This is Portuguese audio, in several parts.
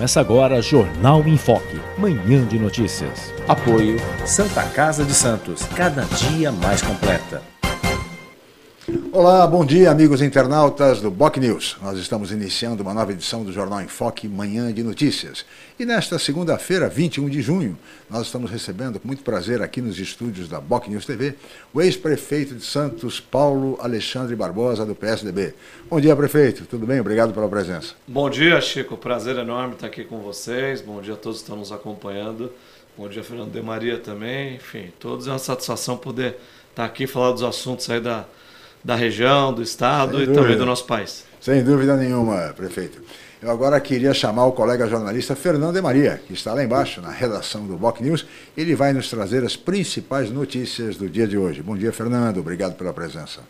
Começa agora Jornal em Foque, manhã de notícias. Apoio Santa Casa de Santos, cada dia mais completa. Olá, bom dia, amigos internautas do Boc News. Nós estamos iniciando uma nova edição do Jornal em Foque, Manhã de Notícias. E nesta segunda-feira, 21 de junho, nós estamos recebendo com muito prazer aqui nos estúdios da Boc News TV o ex-prefeito de Santos, Paulo Alexandre Barbosa, do PSDB. Bom dia, prefeito. Tudo bem? Obrigado pela presença. Bom dia, Chico. Prazer enorme estar aqui com vocês. Bom dia a todos que estão nos acompanhando. Bom dia, Fernando de Maria também. Enfim, todos é uma satisfação poder estar aqui e falar dos assuntos aí da da região, do estado Sem e dúvida. também do nosso país. Sem dúvida nenhuma, prefeito. Eu agora queria chamar o colega jornalista Fernando de Maria, que está lá embaixo na redação do Boc News. Ele vai nos trazer as principais notícias do dia de hoje. Bom dia, Fernando. Obrigado pela presença.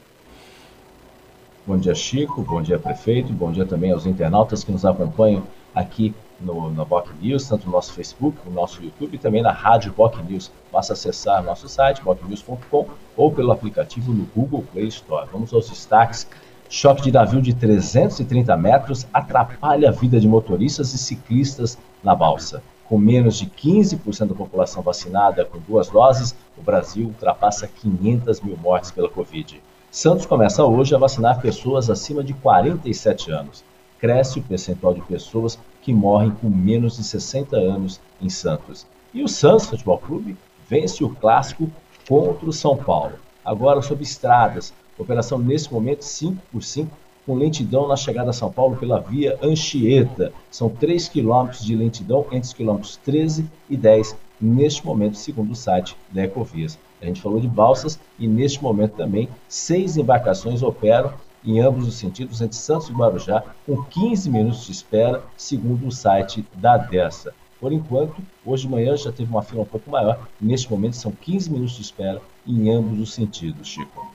Bom dia, Chico. Bom dia, prefeito. Bom dia também aos internautas que nos acompanham aqui no, no Boc News, tanto no nosso Facebook, no nosso YouTube e também na Rádio Boc News. Basta acessar nosso site, bocnews.com ou pelo aplicativo no Google Play Store. Vamos aos destaques. Choque de navio de 330 metros atrapalha a vida de motoristas e ciclistas na balsa. Com menos de 15% da população vacinada com duas doses, o Brasil ultrapassa 500 mil mortes pela Covid. Santos começa hoje a vacinar pessoas acima de 47 anos. Cresce o percentual de pessoas que morrem com menos de 60 anos em Santos. E o Santos Futebol Clube vence o clássico contra o São Paulo. Agora sobre estradas, operação nesse momento 5 por 5 com lentidão na chegada a São Paulo pela via Anchieta. São 3 quilômetros de lentidão entre os quilômetros 13 e 10 neste momento, segundo o site da Ecovias. A gente falou de balsas e neste momento também seis embarcações operam em ambos os sentidos entre Santos e Guarujá, com 15 minutos de espera, segundo o site da Dessa. Por enquanto, hoje de manhã já teve uma fila um pouco maior, neste momento são 15 minutos de espera em ambos os sentidos, Chico.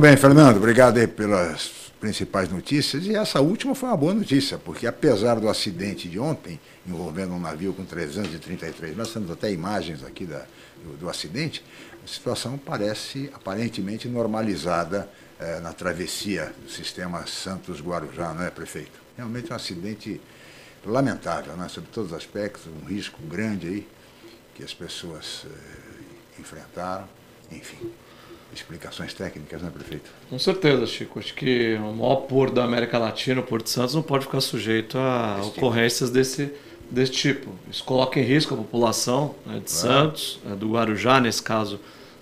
Bem, Fernando, obrigado aí pelas principais notícias. E essa última foi uma boa notícia, porque apesar do acidente de ontem, envolvendo um navio com 333, nós temos até imagens aqui da, do, do acidente, a situação parece aparentemente normalizada é, na travessia do sistema Santos-Guarujá, não é, prefeito? Realmente um acidente lamentável, né? sob todos os aspectos, um risco grande aí que as pessoas é, enfrentaram, enfim. Explicações técnicas, né, prefeito? Com certeza, Chico. Acho que o maior porto da América Latina, o Porto de Santos, não pode ficar sujeito a Esse ocorrências tipo. desse, desse tipo. Isso coloca em risco a população né, de claro. Santos, é, do Guarujá, nesse caso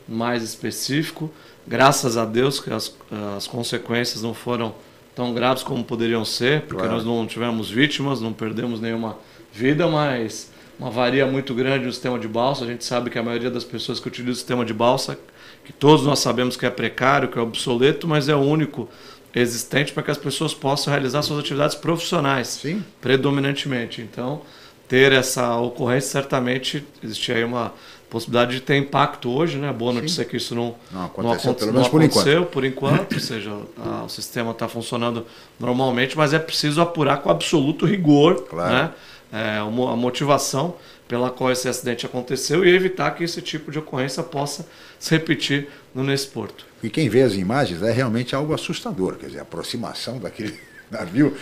mais específico. Graças a Deus que as, as consequências não foram tão graves como poderiam ser, porque claro. nós não tivemos vítimas, não perdemos nenhuma vida, mas uma varia muito grande no sistema de balsa. A gente sabe que a maioria das pessoas que utilizam o sistema de balsa, que todos nós sabemos que é precário, que é obsoleto, mas é o único existente para que as pessoas possam realizar suas atividades profissionais, Sim. predominantemente. Então, ter essa ocorrência, certamente existe aí uma possibilidade de ter impacto hoje, né? A boa notícia Sim. é que isso não, não aconteceu, não, não aconteceu por enquanto, por enquanto ou seja, a, o sistema está funcionando normalmente, mas é preciso apurar com absoluto rigor claro. né? É, a motivação pela qual esse acidente aconteceu e evitar que esse tipo de ocorrência possa se repetir no nesse porto. E quem vê as imagens é realmente algo assustador, quer dizer, a aproximação daquele navio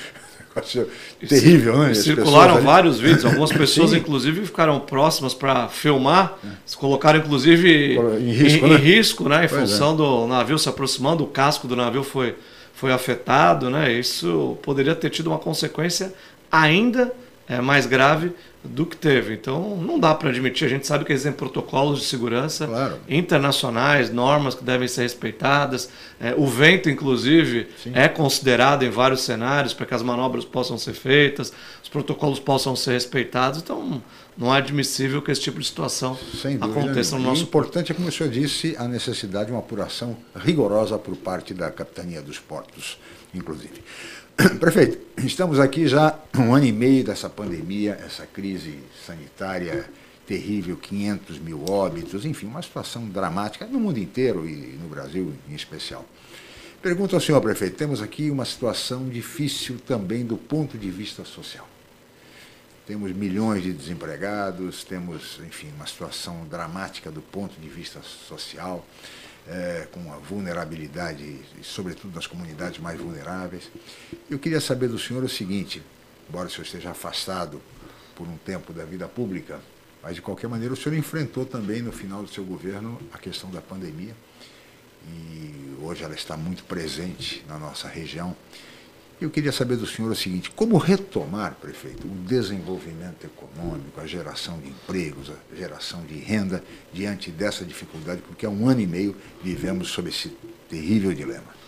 terrível, né? Circularam vários vídeos, algumas pessoas, Sim. inclusive, ficaram próximas para filmar, se colocaram, inclusive, em risco, em, né? Em, risco, né? em função é. do navio se aproximando, o casco do navio foi, foi afetado, né? Isso poderia ter tido uma consequência ainda é, mais grave do que teve. Então, não dá para admitir. A gente sabe que existem protocolos de segurança Claro. internacionais, normas que devem ser respeitadas. É, o vento, inclusive, Sim. é considerado em vários cenários para que as manobras possam ser feitas, os protocolos possam ser respeitados. Então, não é admissível que esse tipo de situação dúvida aconteça no nosso importante é, como o senhor disse, a necessidade de uma apuração rigorosa por parte da Capitania dos Portos, inclusive. Prefeito, estamos aqui já um ano e meio dessa pandemia, essa crise sanitária terrível, 500 mil óbitos, enfim, uma situação dramática no mundo inteiro e no Brasil em especial. Pergunto ao senhor prefeito, temos aqui uma situação difícil também do ponto de vista social. Temos milhões de desempregados, temos, enfim, uma situação dramática do ponto de vista social, eh, com a vulnerabilidade, sobretudo das comunidades mais vulneráveis. Eu queria saber do senhor o seguinte, embora o senhor esteja afastado por um tempo da vida pública, mas de qualquer maneira o senhor enfrentou também no final do seu governo a questão da pandemia e hoje ela está muito presente na nossa região. Eu queria saber do senhor o seguinte: como retomar, prefeito, o desenvolvimento econômico, a geração de empregos, a geração de renda diante dessa dificuldade, porque há um ano e meio vivemos sob esse terrível dilema.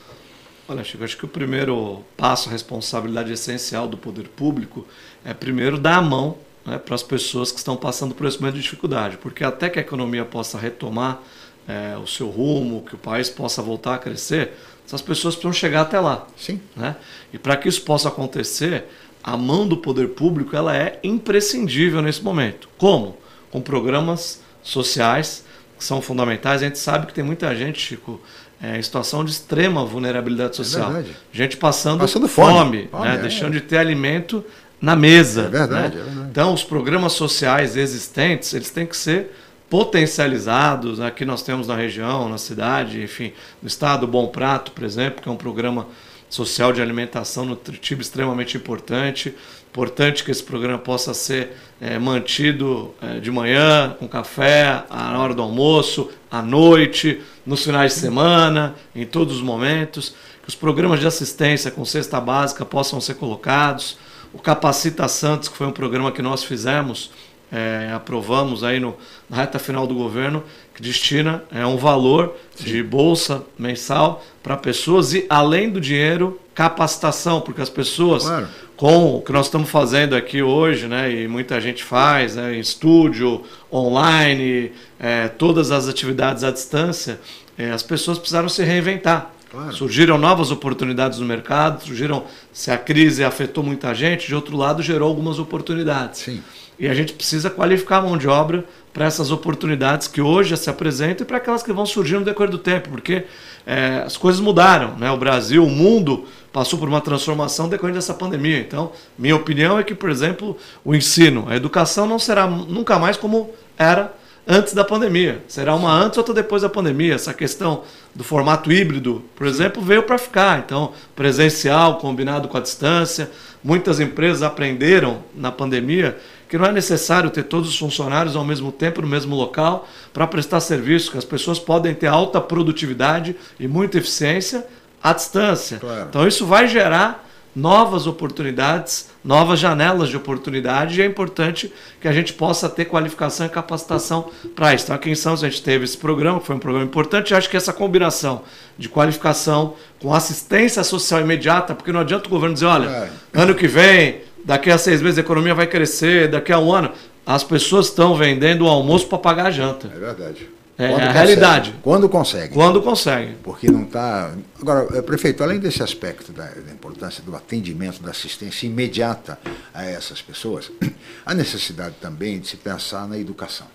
Olha, Chico, acho que o primeiro passo, a responsabilidade essencial do poder público é primeiro dar a mão né, para as pessoas que estão passando por esse momento de dificuldade, porque até que a economia possa retomar é, o seu rumo, que o país possa voltar a crescer, essas pessoas precisam chegar até lá. Sim. Né? E para que isso possa acontecer, a mão do poder público ela é imprescindível nesse momento. Como? Com programas sociais que são fundamentais. A gente sabe que tem muita gente, Chico, é, em situação de extrema vulnerabilidade social. verdade. gente passando, Passando fome. fome, Fome, né? é. deixando de ter alimento na mesa. É verdade, né? é verdade. Então, os programas sociais existentes, eles têm que ser potencializados. Aqui nós temos na região, na cidade, enfim, no estado Bom Prato, por exemplo, que é um programa social de alimentação nutritiva extremamente importante. Importante que esse programa possa ser eh, mantido eh, de manhã, com café, na hora do almoço, à noite, nos finais de semana, em todos os momentos. Que os programas de assistência com cesta básica possam ser colocados. O Capacita Santos, que foi um programa que nós fizemos, é, aprovamos aí no, na reta final do governo, que destina é, um valor de bolsa mensal para pessoas e, além do dinheiro, capacitação, porque as pessoas, Claro. com o que nós estamos fazendo aqui hoje, né, e muita gente faz, né, em estúdio, online, é, todas as atividades à distância, é, as pessoas precisaram se reinventar. Claro. Surgiram novas oportunidades no mercado, surgiram, se a crise afetou muita gente, de outro lado gerou algumas oportunidades. Sim. E a gente precisa qualificar a mão de obra para essas oportunidades que hoje se apresentam e para aquelas que vão surgir no decorrer do tempo, porque é, as coisas mudaram. Né? O Brasil, o mundo passou por uma transformação decorrente dessa pandemia. Então, minha opinião é que, por exemplo, o ensino, a educação não será nunca mais como era antes da pandemia. Será uma antes, outra depois da pandemia. Essa questão do formato híbrido, por exemplo, veio para ficar. Então, presencial combinado com a distância. Muitas empresas aprenderam na pandemia que não é necessário ter todos os funcionários ao mesmo tempo no mesmo local para prestar serviço, que as pessoas podem ter alta produtividade e muita eficiência à distância. Claro. Então isso vai gerar novas oportunidades, novas janelas de oportunidade e é importante que a gente possa ter qualificação e capacitação para isso. Então aqui em Santos a gente teve esse programa, que foi um programa importante, e acho que essa combinação de qualificação com assistência social imediata, porque não adianta o governo dizer, olha, É. ano que vem, daqui a seis meses a economia vai crescer, daqui a um ano, as pessoas estão vendendo o almoço para pagar a janta. É verdade. É Quando a consegue. realidade. Quando consegue. Quando conseguem. Porque não está. Agora, eh, prefeito, além desse aspecto da, da importância do atendimento, da assistência imediata a essas pessoas, há necessidade também de se pensar na educação.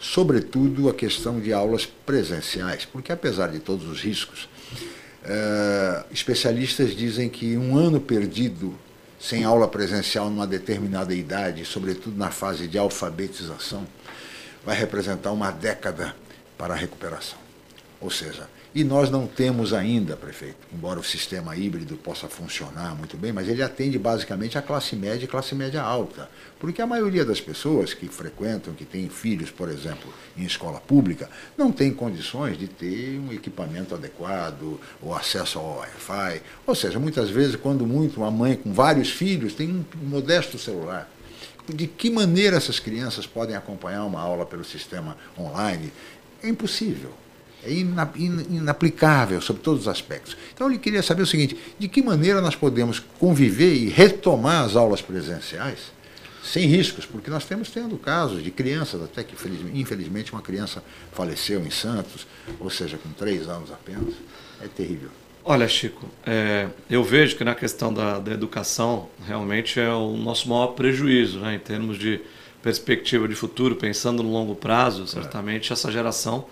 Sobretudo a questão de aulas presenciais, porque apesar de todos os riscos, eh, especialistas dizem que um ano perdido sem aula presencial numa determinada idade, sobretudo na fase de alfabetização, vai representar uma década para a recuperação. Ou seja, e nós não temos ainda, prefeito, embora o sistema híbrido possa funcionar muito bem, mas ele atende basicamente a classe média e classe média alta. Porque a maioria das pessoas que frequentam, que têm filhos, por exemplo, em escola pública, não tem condições de ter um equipamento adequado ou acesso ao Wi-Fi. Ou seja, muitas vezes, quando muito, uma mãe com vários filhos tem um modesto celular. de que maneira essas crianças podem acompanhar uma aula pelo sistema online? É impossível. É inaplicável sobre todos os aspectos. Então, ele queria saber o seguinte: de que maneira nós podemos conviver e retomar as aulas presenciais sem riscos, porque nós temos tendo casos de crianças, até que infelizmente uma criança faleceu em Santos, ou seja, com três anos apenas. É terrível. Olha, Chico, é, eu vejo que na questão da, da, educação realmente é o nosso maior prejuízo, né, em termos de perspectiva de futuro, pensando no longo prazo, certamente essa geração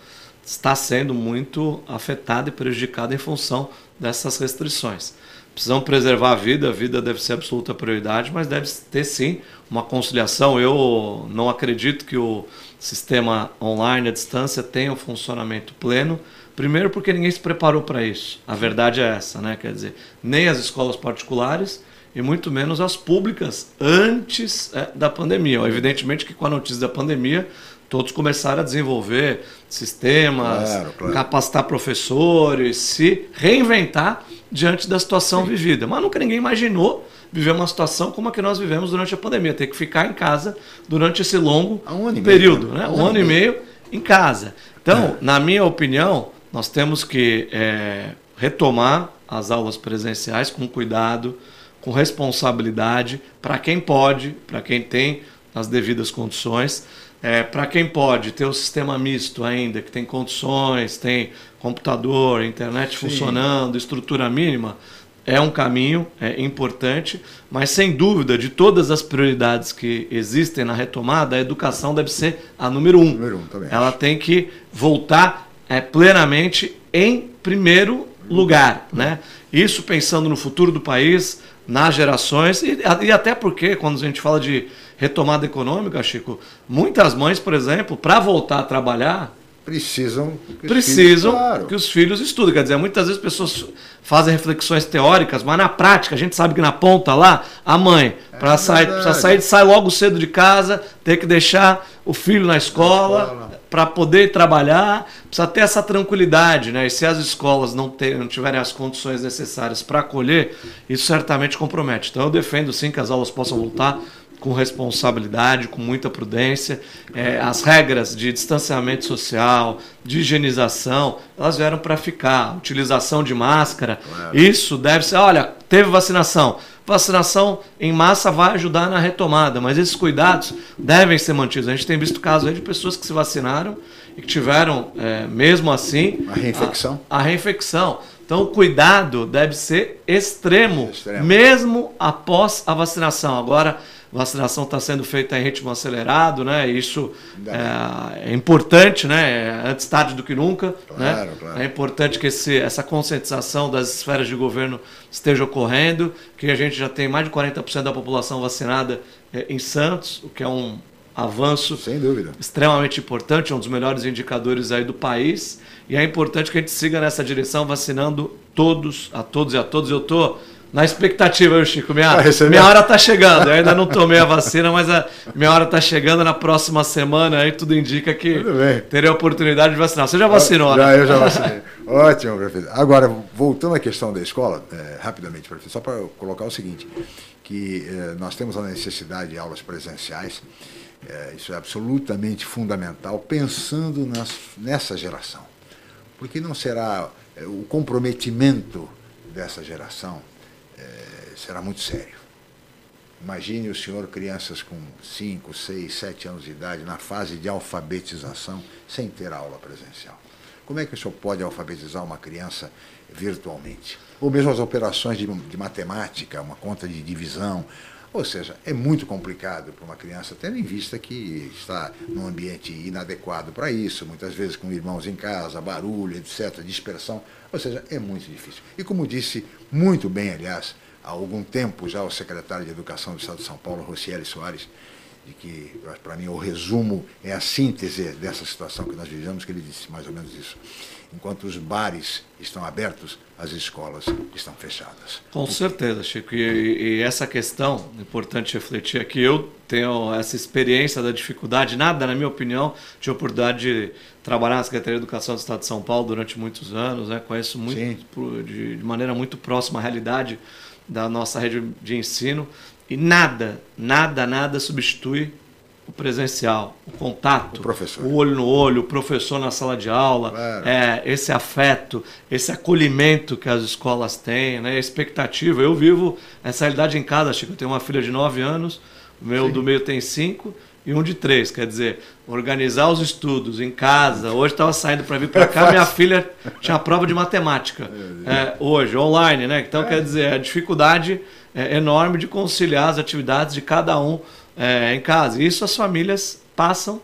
está sendo muito afetada e prejudicada em função dessas restrições. Precisamos preservar a vida, a vida deve ser absoluta prioridade, mas deve ter sim uma conciliação. Eu não acredito que o sistema online à distância tenha um funcionamento pleno Primeiro porque ninguém se preparou para isso. A verdade é essa, né? Quer dizer, nem as escolas particulares e muito menos as públicas antes é, da pandemia. Evidentemente que com a notícia da pandemia todos começaram a desenvolver sistemas, claro, claro. capacitar professores, se reinventar diante da situação Sim. vivida. Mas nunca ninguém imaginou viver uma situação como a que nós vivemos durante a pandemia, ter que ficar em casa durante esse longo um período, meio, né? um, um ano e meio em casa. Então, é. na minha opinião, nós temos que é, retomar as aulas presenciais com cuidado, com responsabilidade, para quem pode, para quem tem as devidas condições. É, para quem pode ter o sistema misto ainda, que tem condições, tem computador, internet Sim. funcionando, estrutura mínima, é um caminho é importante, mas sem dúvida, de todas as prioridades que existem na retomada, a educação deve ser a número um. Número um Ela tem que voltar é, plenamente em primeiro lugar. Né? Isso pensando no futuro do país, nas gerações, e, e até porque, quando a gente fala de retomada econômica, Chico, muitas mães, por exemplo, para voltar a trabalhar, precisam que precisam filhos, que os filhos estudem. Quer dizer, muitas vezes pessoas fazem reflexões teóricas, mas na prática a gente sabe que na ponta lá a mãe é para sair, precisa sair, sai logo cedo de casa, ter que deixar o filho na escola, escola. para poder trabalhar, precisa ter essa tranquilidade, né? E se as escolas não, ter, não tiverem as condições necessárias para acolher, isso certamente compromete. Então eu defendo sim que as aulas possam voltar com responsabilidade, com muita prudência. É, as regras de distanciamento social, de higienização, elas vieram para ficar. Utilização de máscara, claro. isso deve ser. Olha, teve vacinação. Vacinação em massa vai ajudar na retomada, mas esses cuidados devem ser mantidos. A gente tem visto casos de pessoas que se vacinaram e que tiveram, é, mesmo assim, a reinfecção. A, a reinfecção. Então, o cuidado deve ser extremo, extremo, mesmo após a vacinação. Agora, vacinação está sendo feita em ritmo acelerado, né? Isso é, é, importante, né? É antes tarde do que nunca, claro, né? Claro. É importante que esse, essa conscientização das esferas de governo esteja ocorrendo, que a gente já tem mais de 40% da população vacinada é, em Santos, o que é um avanço Sem dúvida. extremamente importante, é um dos melhores indicadores aí do país. E é importante que a gente siga nessa direção, vacinando todos, a todos e a todos. Eu estou na expectativa, viu, Chico? Minha, minha hora está chegando. Eu ainda não tomei a vacina, mas a minha hora está chegando na próxima semana. Aí tudo indica que terei a oportunidade de vacinar. Você já vacinou, já, né? Eu já vacinei. Ótimo, prefeito. Agora, voltando à questão da escola, é, rapidamente, prefeito, só para colocar o seguinte, que é, nós temos a necessidade de aulas presenciais, é, isso é absolutamente fundamental, pensando nas, nessa geração. Porque não será é, o comprometimento dessa geração será muito sério. Imagine o senhor crianças com 5, 6, 7 anos de idade na fase de alfabetização sem ter aula presencial. Como é que o senhor pode alfabetizar uma criança virtualmente? Ou mesmo as operações de, de matemática, uma conta de divisão. Ou seja, é muito complicado para uma criança, tendo em vista que está num ambiente inadequado para isso, muitas vezes com irmãos em casa, barulho, etc., dispersão. Ou seja, é muito difícil. E como disse muito bem, aliás, há algum tempo já o secretário de Educação do Estado de São Paulo, Rocieli Soares, de que, para mim, o resumo é a síntese dessa situação que nós vivemos, que ele disse mais ou menos isso. Enquanto os bares estão abertos, as escolas estão fechadas. Com certeza, Chico. E, e essa questão, importante refletir aqui, eu tenho essa experiência da dificuldade, nada, na minha opinião, de oportunidade de trabalhar na Secretaria de Educação do Estado de São Paulo durante muitos anos, né? conheço muito, de, de maneira muito próxima a realidade da nossa rede de ensino. E nada, nada, nada substitui o presencial, o contato, o, professor. o olho no olho, o professor na sala de aula, claro. é, esse afeto, esse acolhimento que as escolas têm, né, a expectativa. Eu vivo essa realidade em casa, Chico. Eu tenho uma filha de 9 anos, o meu Sim. do meio tem 5 e um de 3. Quer dizer, organizar os estudos em casa. Hoje estava saindo para vir para cá, minha filha tinha prova de matemática. É, hoje, online, né? Então, é. quer dizer, a dificuldade é enorme de conciliar as atividades de cada um é, em casa. Isso as famílias passam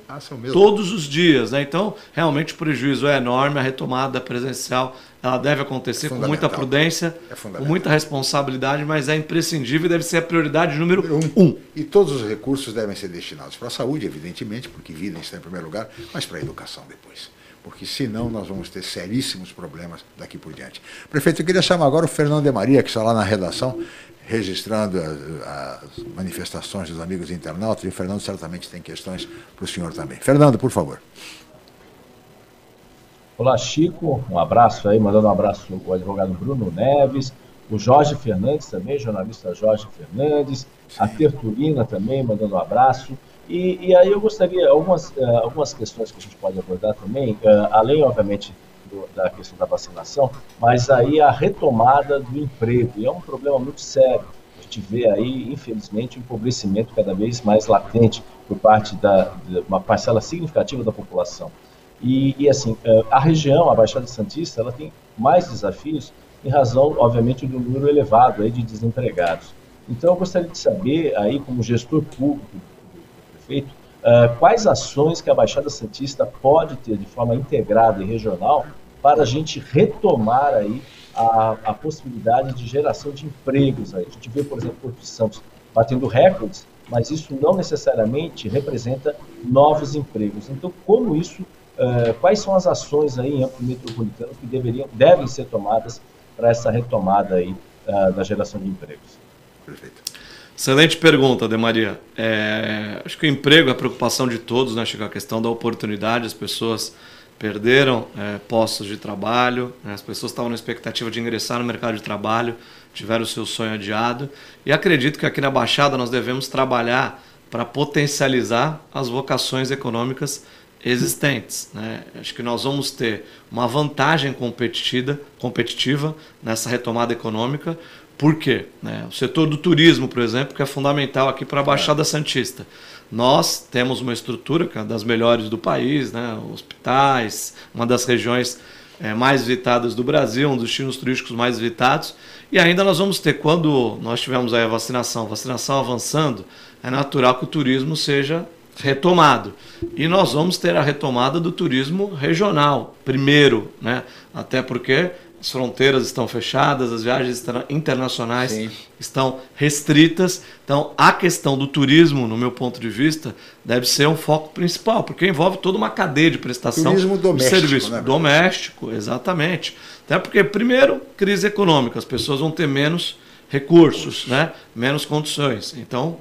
todos os dias, né? Então, realmente o prejuízo é enorme, a retomada presencial ela deve acontecer é com muita prudência, é com muita responsabilidade, mas é imprescindível e deve ser a prioridade número, número um. um. E todos os recursos devem ser destinados para a saúde, evidentemente, porque vida está em primeiro lugar, mas para a educação depois. Porque senão nós vamos ter seríssimos problemas daqui por diante. Prefeito, eu queria chamar agora o Fernando de Maria, que está lá na redação registrando as, as manifestações dos amigos internautas, e o Fernando certamente tem questões para o senhor também. Fernando, por favor. Olá, Chico. Um abraço aí, mandando um abraço ao advogado Bruno Neves, o Jorge Fernandes também, jornalista Jorge Fernandes, a Tertulina também, mandando um abraço. E, e aí eu gostaria, algumas, uh, algumas questões que a gente pode abordar também, uh, além, obviamente, do, da questão da vacinação, mas aí a retomada do emprego. E é um problema muito sério. A gente vê aí, infelizmente, um empobrecimento cada vez mais latente por parte da, de uma parcela significativa da população. E, e, assim, é, a região, a Baixada Santista, ela tem mais desafios em razão, obviamente, do número elevado aí de desempregados. Então, eu gostaria de saber, aí, como gestor público do prefeito, uh, quais ações que a Baixada Santista pode ter de forma integrada e regional para a gente retomar aí a, a possibilidade de geração de empregos. Aí. A gente vê, por exemplo, Porto Santos batendo recordes, mas isso não necessariamente representa novos empregos. Então, como isso, uh, quais são as ações aí em âmbito metropolitano que deveriam, devem ser tomadas para essa retomada aí uh, da geração de empregos? Perfeito. Excelente pergunta, De Maria. É, acho que o emprego é a preocupação de todos, né, Chico? A questão da oportunidade, as pessoas perderam é, postos de trabalho, né? as pessoas estavam na expectativa de ingressar no mercado de trabalho, tiveram o seu sonho adiado. E acredito que aqui na Baixada nós devemos trabalhar para potencializar as vocações econômicas existentes. Né? Acho que nós vamos ter uma vantagem competitiva, competitiva nessa retomada econômica. Por quê? Né? O setor do turismo, por exemplo, que é fundamental aqui para a Baixada Santista. Nós temos uma estrutura que é das melhores do país, né? hospitais, uma das regiões é, mais visitadas do Brasil, um dos destinos turísticos mais visitados. E ainda nós vamos ter, quando nós tivermos a vacinação, vacinação avançando, é natural que o turismo seja retomado. E nós vamos ter a retomada do turismo regional, primeiro, né? até porque as fronteiras estão fechadas, as viagens internacionais Sim. estão restritas. Então, a questão do turismo, no meu ponto de vista, deve ser um foco principal, porque envolve toda uma cadeia de prestação turismo doméstico, de serviço. Né, doméstico, exatamente. Até porque, primeiro, crise econômica, as pessoas vão ter menos recursos, né? menos condições. Então,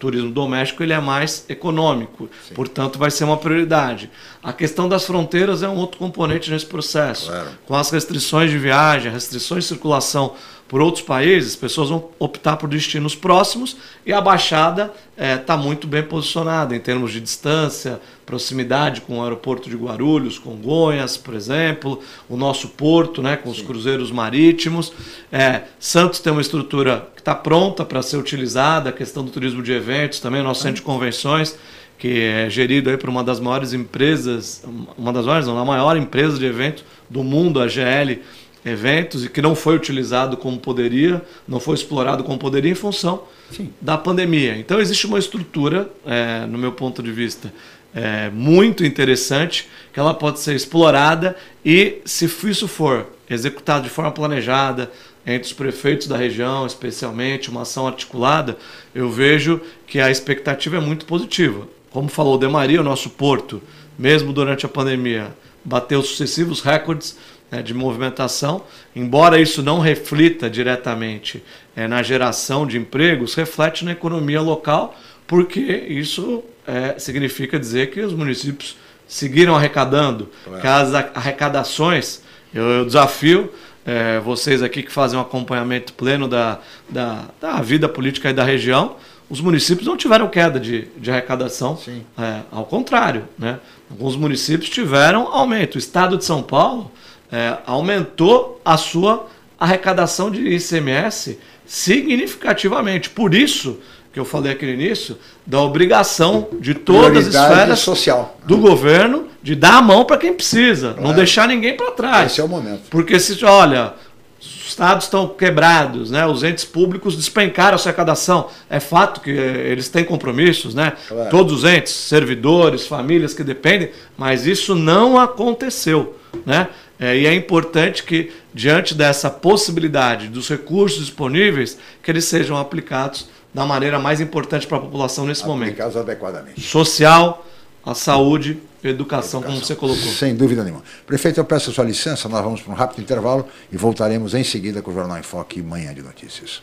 turismo doméstico ele é mais econômico, Sim. portanto vai ser uma prioridade. A questão das fronteiras é um outro componente nesse processo. Claro. Com as restrições de viagem, restrições de circulação por outros países, pessoas vão optar por destinos próximos e a Baixada está é, muito bem posicionada em termos de distância, proximidade com o aeroporto de Guarulhos, Congonhas, por exemplo, o nosso porto, né, com os Sim. cruzeiros marítimos. É, Santos tem uma estrutura que está pronta para ser utilizada, a questão do turismo de eventos, também nosso centro de convenções que é gerido aí por uma das maiores empresas, uma das maiores, não, a maior empresa de eventos do mundo, a GL Eventos, e que não foi utilizado como poderia, não foi explorado como poderia em função Sim. da pandemia. Então existe uma estrutura, é, no meu ponto de vista, é, muito interessante, que ela pode ser explorada e, se isso for executado de forma planejada, entre os prefeitos da região, especialmente, uma ação articulada, eu vejo que a expectativa é muito positiva. Como falou o Maria, o nosso porto, mesmo durante a pandemia, bateu sucessivos recordes né, de movimentação, embora isso não reflita diretamente é, na geração de empregos, reflete na economia local, porque isso é, significa dizer que os municípios seguiram arrecadando, que as arrecadações, eu, eu desafio é, vocês aqui que fazem um acompanhamento pleno da, da, da vida política e da região, os municípios não tiveram queda de, de arrecadação, é, ao contrário, né? alguns municípios tiveram aumento. O estado de São Paulo é, aumentou a sua arrecadação de ICMS significativamente. Por isso que eu falei aqui no início, da obrigação de todas as esferas social. do governo de dar a mão para quem precisa, não deixar ninguém para trás. Esse é o momento. Porque se, olha, os estados estão quebrados, né? Os entes públicos despencaram a sua arrecadação. É fato que eh, eles têm compromissos, né? Claro. Todos os entes, servidores, famílias que dependem, mas isso não aconteceu, né? É, e é importante que, diante dessa possibilidade dos recursos disponíveis, que eles sejam aplicados da maneira mais importante para a população nesse momento. Aplicados adequadamente. Social, a saúde, educação, como você colocou. Sem dúvida nenhuma. Prefeito, eu peço a sua licença, nós vamos para um rápido intervalo e voltaremos em seguida com o Jornal em Foque Manhã de Notícias.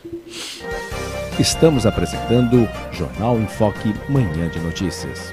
Estamos apresentando Jornal em Foque Manhã de Notícias.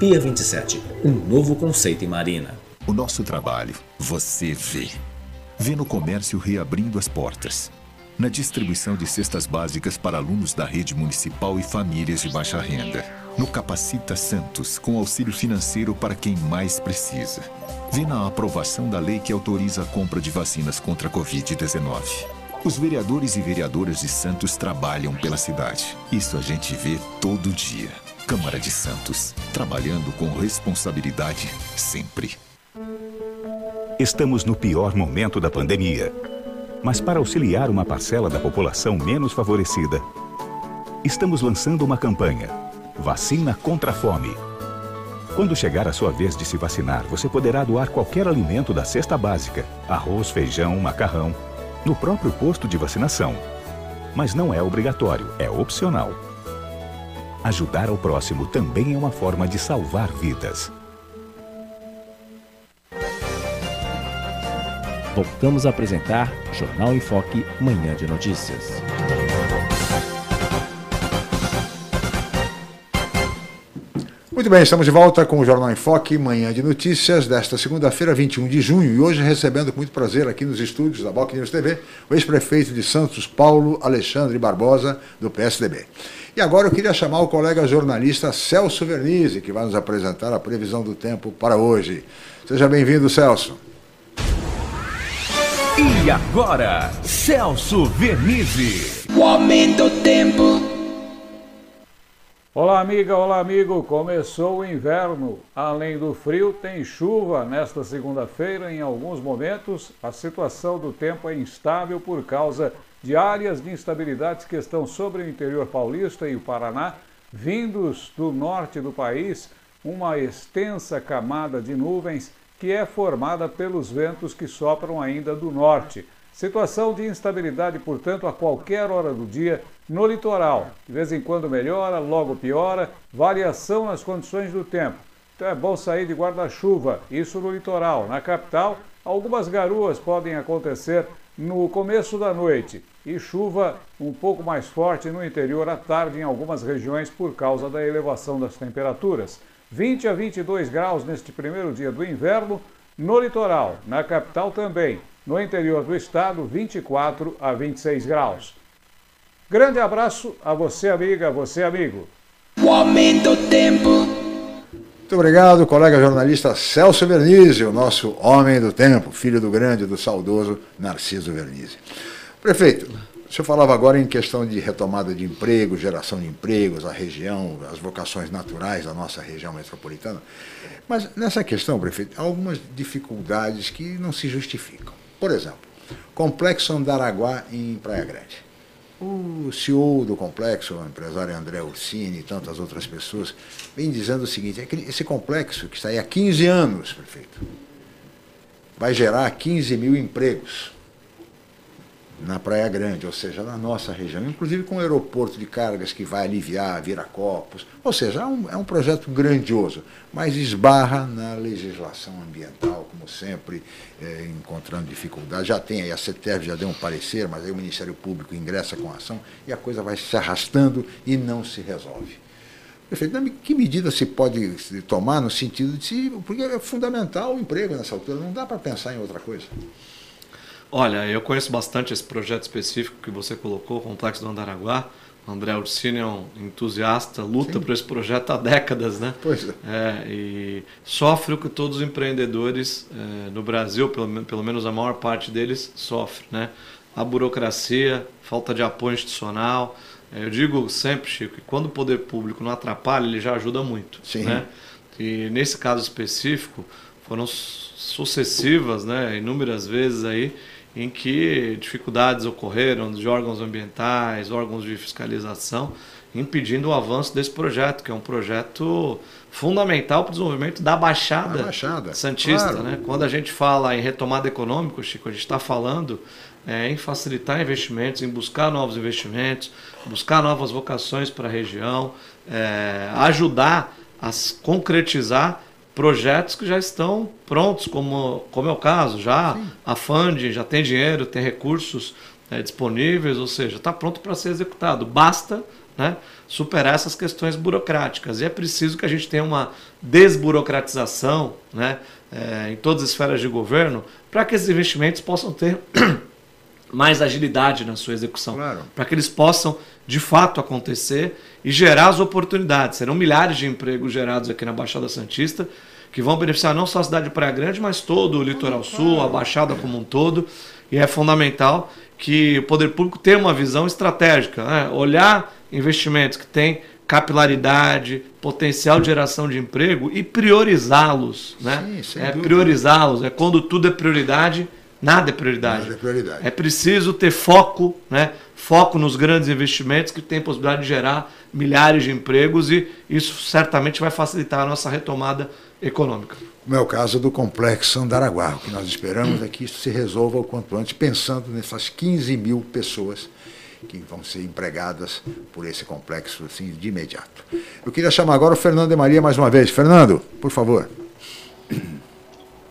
Pia 27, um novo conceito em marina. O nosso trabalho, você vê. Vê no comércio reabrindo as portas. Na distribuição de cestas básicas para alunos da rede municipal e famílias de baixa renda. No Capacita Santos, com auxílio financeiro para quem mais precisa. Vê na aprovação da lei que autoriza a compra de vacinas contra a Covid-19. Os vereadores e vereadoras de Santos trabalham pela cidade. Isso a gente vê todo dia. Câmara de Santos, trabalhando com responsabilidade sempre. Estamos no pior momento da pandemia. Mas para auxiliar uma parcela da população menos favorecida, estamos lançando uma campanha: Vacina contra a Fome. Quando chegar a sua vez de se vacinar, você poderá doar qualquer alimento da cesta básica, arroz, feijão, macarrão, no próprio posto de vacinação. Mas não é obrigatório, é opcional. Ajudar ao próximo também é uma forma de salvar vidas. Voltamos a apresentar Jornal em Foque Manhã de Notícias. Muito bem, estamos de volta com o Jornal em Foque, manhã de notícias desta segunda-feira, 21 de junho, e hoje recebendo com muito prazer aqui nos estúdios da Boc News TV, o ex-prefeito de Santos, Paulo Alexandre Barbosa, do PSDB. E agora eu queria chamar o colega jornalista Celso Vernizzi, que vai nos apresentar a previsão do tempo para hoje. Seja bem-vindo, Celso. E agora, Celso Vernizzi. O aumento do tempo. Olá, amiga, olá, amigo. Começou o inverno. Além do frio, tem chuva nesta segunda-feira. Em alguns momentos, a situação do tempo é instável por causa de áreas de instabilidades que estão sobre o interior paulista e o Paraná, vindos do norte do país, uma extensa camada de nuvens que é formada pelos ventos que sopram ainda do norte. Situação de instabilidade, portanto, a qualquer hora do dia no litoral. De vez em quando melhora, logo piora, variação nas condições do tempo. Então é bom sair de guarda-chuva, isso no litoral. Na capital, algumas garoas podem acontecer no começo da noite e chuva um pouco mais forte no interior à tarde em algumas regiões por causa da elevação das temperaturas. 20 a 22 graus neste primeiro dia do inverno no litoral, na capital também. No interior do estado, 24 a 26 graus. Grande abraço a você, amiga, a você, amigo. O aumento do tempo. Muito obrigado, colega jornalista Celso Vernizzi, o nosso homem do tempo, filho do grande, do saudoso Narciso Vernizzi. Prefeito, o senhor falava agora em questão de retomada de emprego, geração de empregos, a região, as vocações naturais da nossa região metropolitana. Mas nessa questão, prefeito, há algumas dificuldades que não se justificam. Por exemplo, Complexo Andaraguá em Praia Grande. O CEO do complexo, o empresário André Ursini e tantas outras pessoas, vem dizendo o seguinte: é esse complexo que está aí há 15 anos, prefeito, vai gerar 15 mil empregos na Praia Grande, ou seja, na nossa região, inclusive com o aeroporto de cargas que vai aliviar Viracopos. Ou seja, é um, é um projeto grandioso, mas esbarra na legislação ambiental, como sempre, é, encontrando dificuldade. Já tem aí, a CETEV já deu um parecer, mas aí o Ministério Público ingressa com a ação e a coisa vai se arrastando e não se resolve. Prefeito, que medida se pode tomar no sentido de se. Porque é fundamental o emprego nessa altura, não dá para pensar em outra coisa. Olha, eu conheço bastante esse projeto específico que você colocou, o Complexo do Andaraguá. O André Ursini é um entusiasta, luta Sim. por esse projeto há décadas, né? Pois é. é e sofre o que todos os empreendedores é, no Brasil, pelo, pelo menos a maior parte deles, sofre, né? A burocracia, falta de apoio institucional. É, eu digo sempre, Chico, que quando o poder público não atrapalha, ele já ajuda muito. Sim. Né? E nesse caso específico, foram sucessivas, né, inúmeras vezes aí, em que dificuldades ocorreram de órgãos ambientais, órgãos de fiscalização, impedindo o avanço desse projeto, que é um projeto fundamental para o desenvolvimento da Baixada, Baixada Santista. claro. Né? Quando a gente fala em retomada econômica, Chico, a gente está falando é, em facilitar investimentos, em buscar novos investimentos, buscar novas vocações para a região, é, ajudar a concretizar projetos que já estão prontos, como, como é o caso, já Sim. a Funding já tem dinheiro, tem recursos é, disponíveis, ou seja, está pronto para ser executado. Basta né, superar essas questões burocráticas. E é preciso que a gente tenha uma desburocratização né, é, em todas as esferas de governo para que esses investimentos possam ter mais agilidade na sua execução. Claro. Para que eles possam, de fato, acontecer e gerar as oportunidades. Serão milhares de empregos gerados aqui na Baixada Santista, que vão beneficiar não só a cidade de Praia Grande, mas todo o litoral sul, a Baixada como um todo. E é fundamental que o poder público tenha uma visão estratégica, né? olhar investimentos que têm capilaridade, potencial de geração de emprego e priorizá-los. Né? Sim, é priorizá-los. É quando tudo é prioridade Nada é prioridade. Nada é prioridade. É preciso ter foco, né? foco nos grandes investimentos que tem possibilidade de gerar milhares de empregos e isso certamente vai facilitar a nossa retomada econômica. Como é o caso do complexo Andaraguá. O que nós esperamos é que isso se resolva o quanto antes, pensando nessas 15 mil pessoas que vão ser empregadas por esse complexo assim, de imediato. Eu queria chamar agora o Fernando de Maria mais uma vez. Fernando, por favor.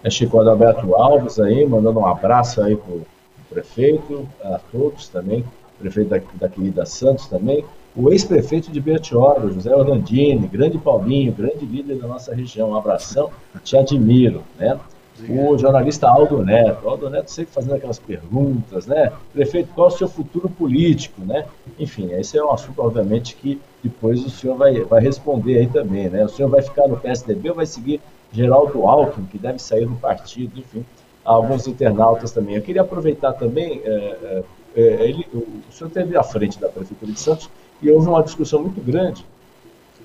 É Chico Adalberto Alves aí, mandando um abraço aí pro, prefeito, a todos também, prefeito da, da querida Santos também, o ex-prefeito de Bertioga, José Orlandini, grande Paulinho, grande líder da nossa região, um abração, te admiro, né? O jornalista Aldo Neto, Aldo Neto sempre fazendo aquelas perguntas, né? Prefeito, qual é o seu futuro político, né? Enfim, esse é um assunto, obviamente, que depois o senhor vai, vai responder aí também, né? O senhor vai ficar no PSDB ou vai seguir Geraldo Alckmin, que deve sair do partido, enfim, alguns internautas também. Eu queria aproveitar também, é, é, é, ele, o senhor esteve à frente da Prefeitura de Santos e houve uma discussão muito grande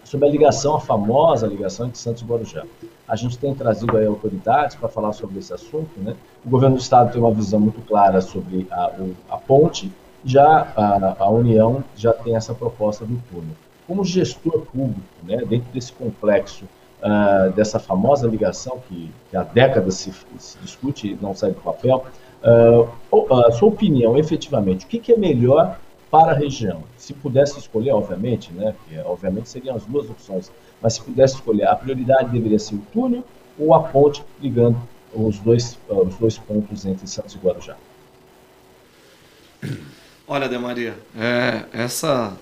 sobre a ligação, a famosa ligação entre Santos e Guarujá. A gente tem trazido aí autoridades para falar sobre esse assunto. Né? O governo do Estado tem uma visão muito clara sobre a, a ponte, já a, a, União já tem essa proposta do túnel. Como gestor público, né, dentro desse complexo uh, dessa famosa ligação que, que há décadas se, se, discute e não sai do papel, uh, sua opinião, efetivamente, o que, que, é melhor para a região? Se pudesse escolher, obviamente, né, que obviamente seriam as duas opções, mas se pudesse escolher, a prioridade deveria ser o túnel ou a ponte ligando os dois, uh, os dois pontos entre Santos e Guarujá? Olha, Demaria, é, essa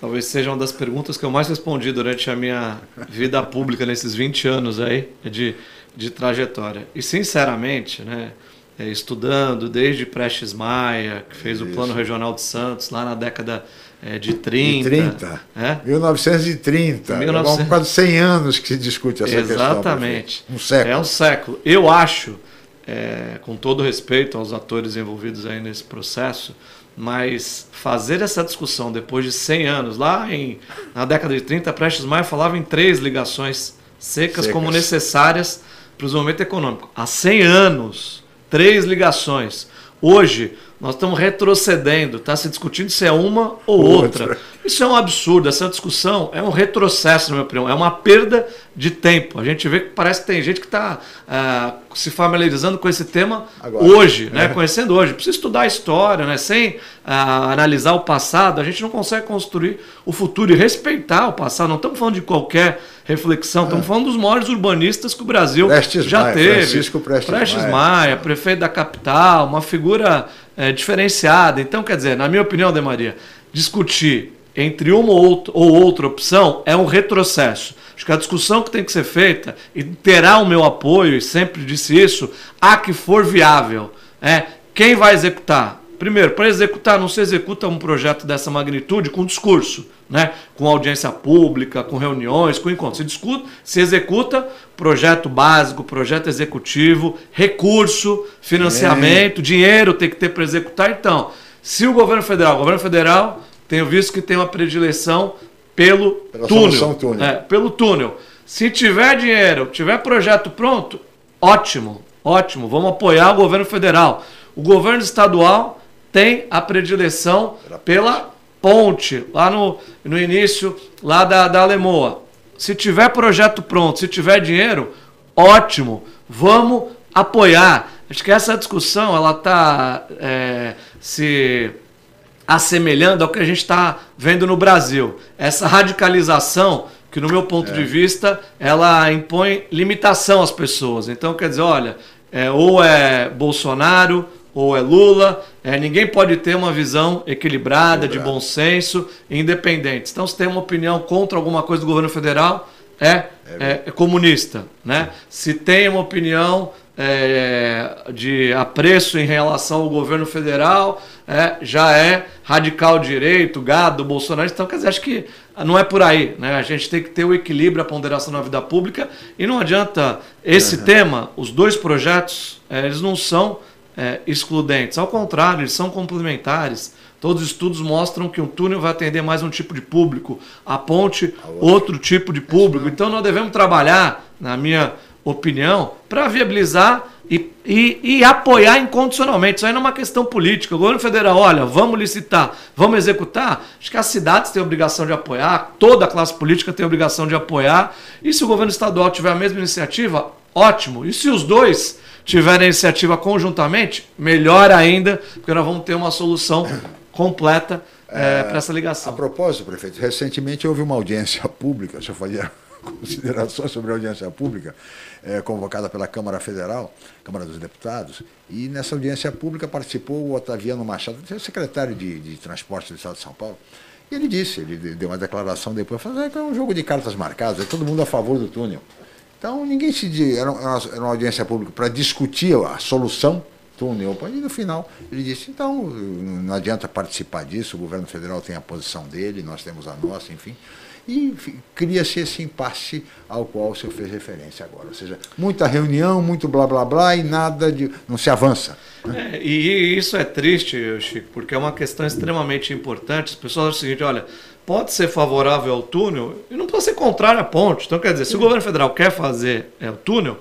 Talvez seja uma das perguntas que eu mais respondi durante a minha vida pública nesses 20 anos aí de, de trajetória. E sinceramente, né, é, estudando desde Prestes Maia, que fez Isso. o Plano Regional de Santos lá na década é, de 30. De 30. É? 1930. 1900... É quase 100 anos que se discute essa Exatamente. questão. Exatamente. Um século. É um século. Eu acho, é, com todo respeito aos atores envolvidos aí nesse processo, mas fazer essa discussão depois de 100 anos, lá em, na década de 30, Prestes Maia falava em três ligações secas, secas. como necessárias para o desenvolvimento econômico. Há 100 anos, três ligações. Hoje, nós estamos retrocedendo, está se discutindo se é uma ou outra. outra. Isso é um absurdo, essa discussão é um retrocesso, na minha opinião, é uma perda de tempo. A gente vê que parece que tem gente que está uh, se familiarizando com esse tema Agora, hoje, né? É. conhecendo hoje. Precisa estudar a história, né? sem uh, analisar o passado, a gente não consegue construir o futuro e respeitar o passado. Não estamos falando de qualquer reflexão, é. estamos falando dos maiores urbanistas que o Brasil Prestes já Maia, teve. Francisco Prestes, Prestes Maia, Maia prefeito da capital, uma figura é, diferenciada. Então, quer dizer, na minha opinião, De Maria, discutir entre uma ou outra opção é um retrocesso. Acho que a discussão que tem que ser feita, e terá o meu apoio, e sempre disse isso, a que for viável. É, quem vai executar? Primeiro, para executar, não se executa um projeto dessa magnitude com discurso, né? com audiência pública, com reuniões, com encontros. Se, discuta, se executa projeto básico, projeto executivo, recurso, financiamento, é. dinheiro tem que ter para executar. Então, se o governo federal, o governo federal tenho visto que tem uma predileção pelo Pela túnel. túnel. É, pelo túnel. Se tiver dinheiro, tiver projeto pronto, ótimo, ótimo. Vamos apoiar o governo federal. O governo estadual tem a predileção pela ponte, lá no, no início lá da, da Alemoa. Se tiver projeto pronto, se tiver dinheiro, ótimo. Vamos apoiar. Acho que essa discussão ela está é, se assemelhando ao que a gente está vendo no Brasil. Essa radicalização, que no meu ponto é. de vista, ela impõe limitação às pessoas. Então, quer dizer, olha, é, ou é Bolsonaro ou é Lula, é, ninguém pode ter uma visão equilibrada, de bom senso independente. Então, se tem uma opinião contra alguma coisa do governo federal, é, é, é comunista. Né? Se tem uma opinião é, de apreço em relação ao governo federal, é, já é radical direito, gado, Bolsonaro. Então, quer dizer, acho que não é por aí. Né? A gente tem que ter o equilíbrio, a ponderação na vida pública. E não adianta esse uhum. tema, os dois projetos, é, eles não são é, excludentes. Ao contrário, eles são complementares. Todos os estudos mostram que um túnel vai atender mais um tipo de público, a ponte, outro tipo de público. Então, nós devemos trabalhar, na minha opinião, para viabilizar e, e, e, apoiar incondicionalmente. Isso aí não é uma questão política. O governo federal, olha, vamos licitar, vamos executar. Acho que as cidades têm a obrigação de apoiar, toda a classe política tem a obrigação de apoiar. E se o governo estadual tiver a mesma iniciativa, ótimo. E se os dois tiverem a iniciativa conjuntamente, melhor ainda, porque nós vamos ter uma solução completa é, para essa ligação. A propósito, prefeito, recentemente houve uma audiência pública, se eu fazia considerações sobre a audiência pública, é, convocada pela Câmara Federal, Câmara dos Deputados, e nessa audiência pública participou o Otaviano Machado, secretário de, de Transporte do Estado de São Paulo, e ele disse, ele deu uma declaração depois, falou é, é um jogo de cartas marcadas, é todo mundo a favor do túnel. Então ninguém se era uma, era uma audiência pública para discutir a solução túnel, e no final ele disse, então não adianta participar disso, o governo federal tem a posição dele, nós temos a nossa, enfim e cria-se esse impasse ao qual o senhor fez referência agora. Ou seja, muita reunião, muito blá blá blá e nada de. não se avança. É, e isso é triste, Chico, porque é uma questão extremamente importante. As pessoas acham o seguinte: olha, pode ser favorável ao túnel e não pode ser contrário à ponte. Então, quer dizer, se o governo federal quer fazer é, o túnel,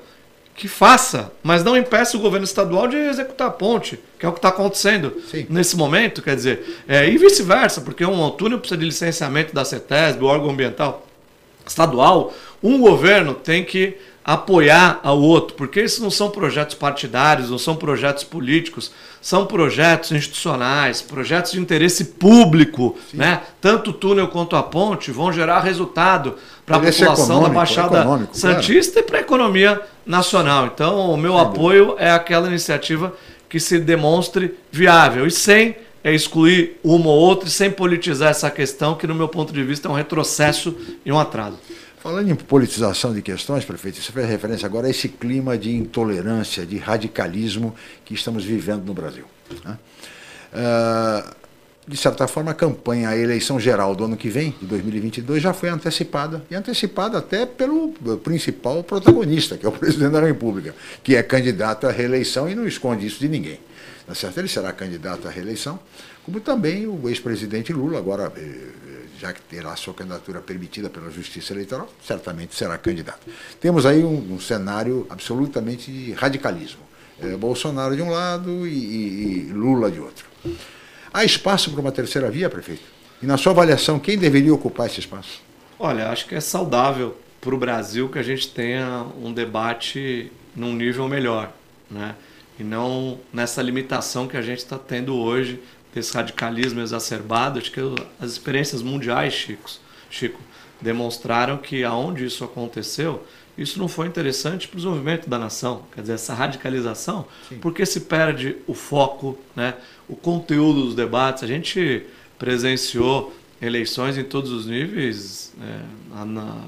que faça, mas não impeça o governo estadual de executar a ponte, que é o que está acontecendo Sim. nesse momento, quer dizer, é, e vice-versa, porque um túnel precisa de licenciamento da CETESB, o órgão ambiental estadual, um governo tem que apoiar ao outro, porque esses não são projetos partidários, não são projetos políticos, são projetos institucionais, projetos de interesse público, né? Tanto o túnel quanto a ponte vão gerar resultado para a população da Baixada Santista claro. e para a economia nacional. Então, o meu apoio é aquela iniciativa que se demonstre viável e sem é excluir uma ou outra e sem politizar essa questão, que no meu ponto de vista é um retrocesso e um atraso. Falando em politização de questões, prefeito, você fez referência agora a esse clima de intolerância, de radicalismo que estamos vivendo no Brasil. Né? Uh, de certa forma, a campanha, a eleição geral do ano que vem, de 2022, já foi antecipada. E antecipada até pelo principal protagonista, que é o presidente da República, que é candidato à reeleição e não esconde isso de ninguém. Tá certo? Ele será candidato à reeleição, como também o ex-presidente Lula, agora, eh, já que terá sua candidatura permitida pela Justiça Eleitoral, certamente será candidato. Temos aí um, um cenário absolutamente de radicalismo. É, Bolsonaro de um lado e, e, e Lula de outro. Há espaço para uma terceira via, prefeito? E na sua avaliação, quem deveria ocupar esse espaço? Olha, acho que é saudável para o Brasil que a gente tenha um debate num nível melhor, né? E não nessa limitação que a gente está tendo hoje desse radicalismo exacerbado. Acho que as experiências mundiais, Chico, Chico, demonstraram que aonde isso aconteceu, isso não foi interessante para o desenvolvimento da nação. Quer dizer, essa radicalização, Sim. porque se perde o foco, né, o conteúdo dos debates. A gente presenciou eleições em todos os níveis é, na,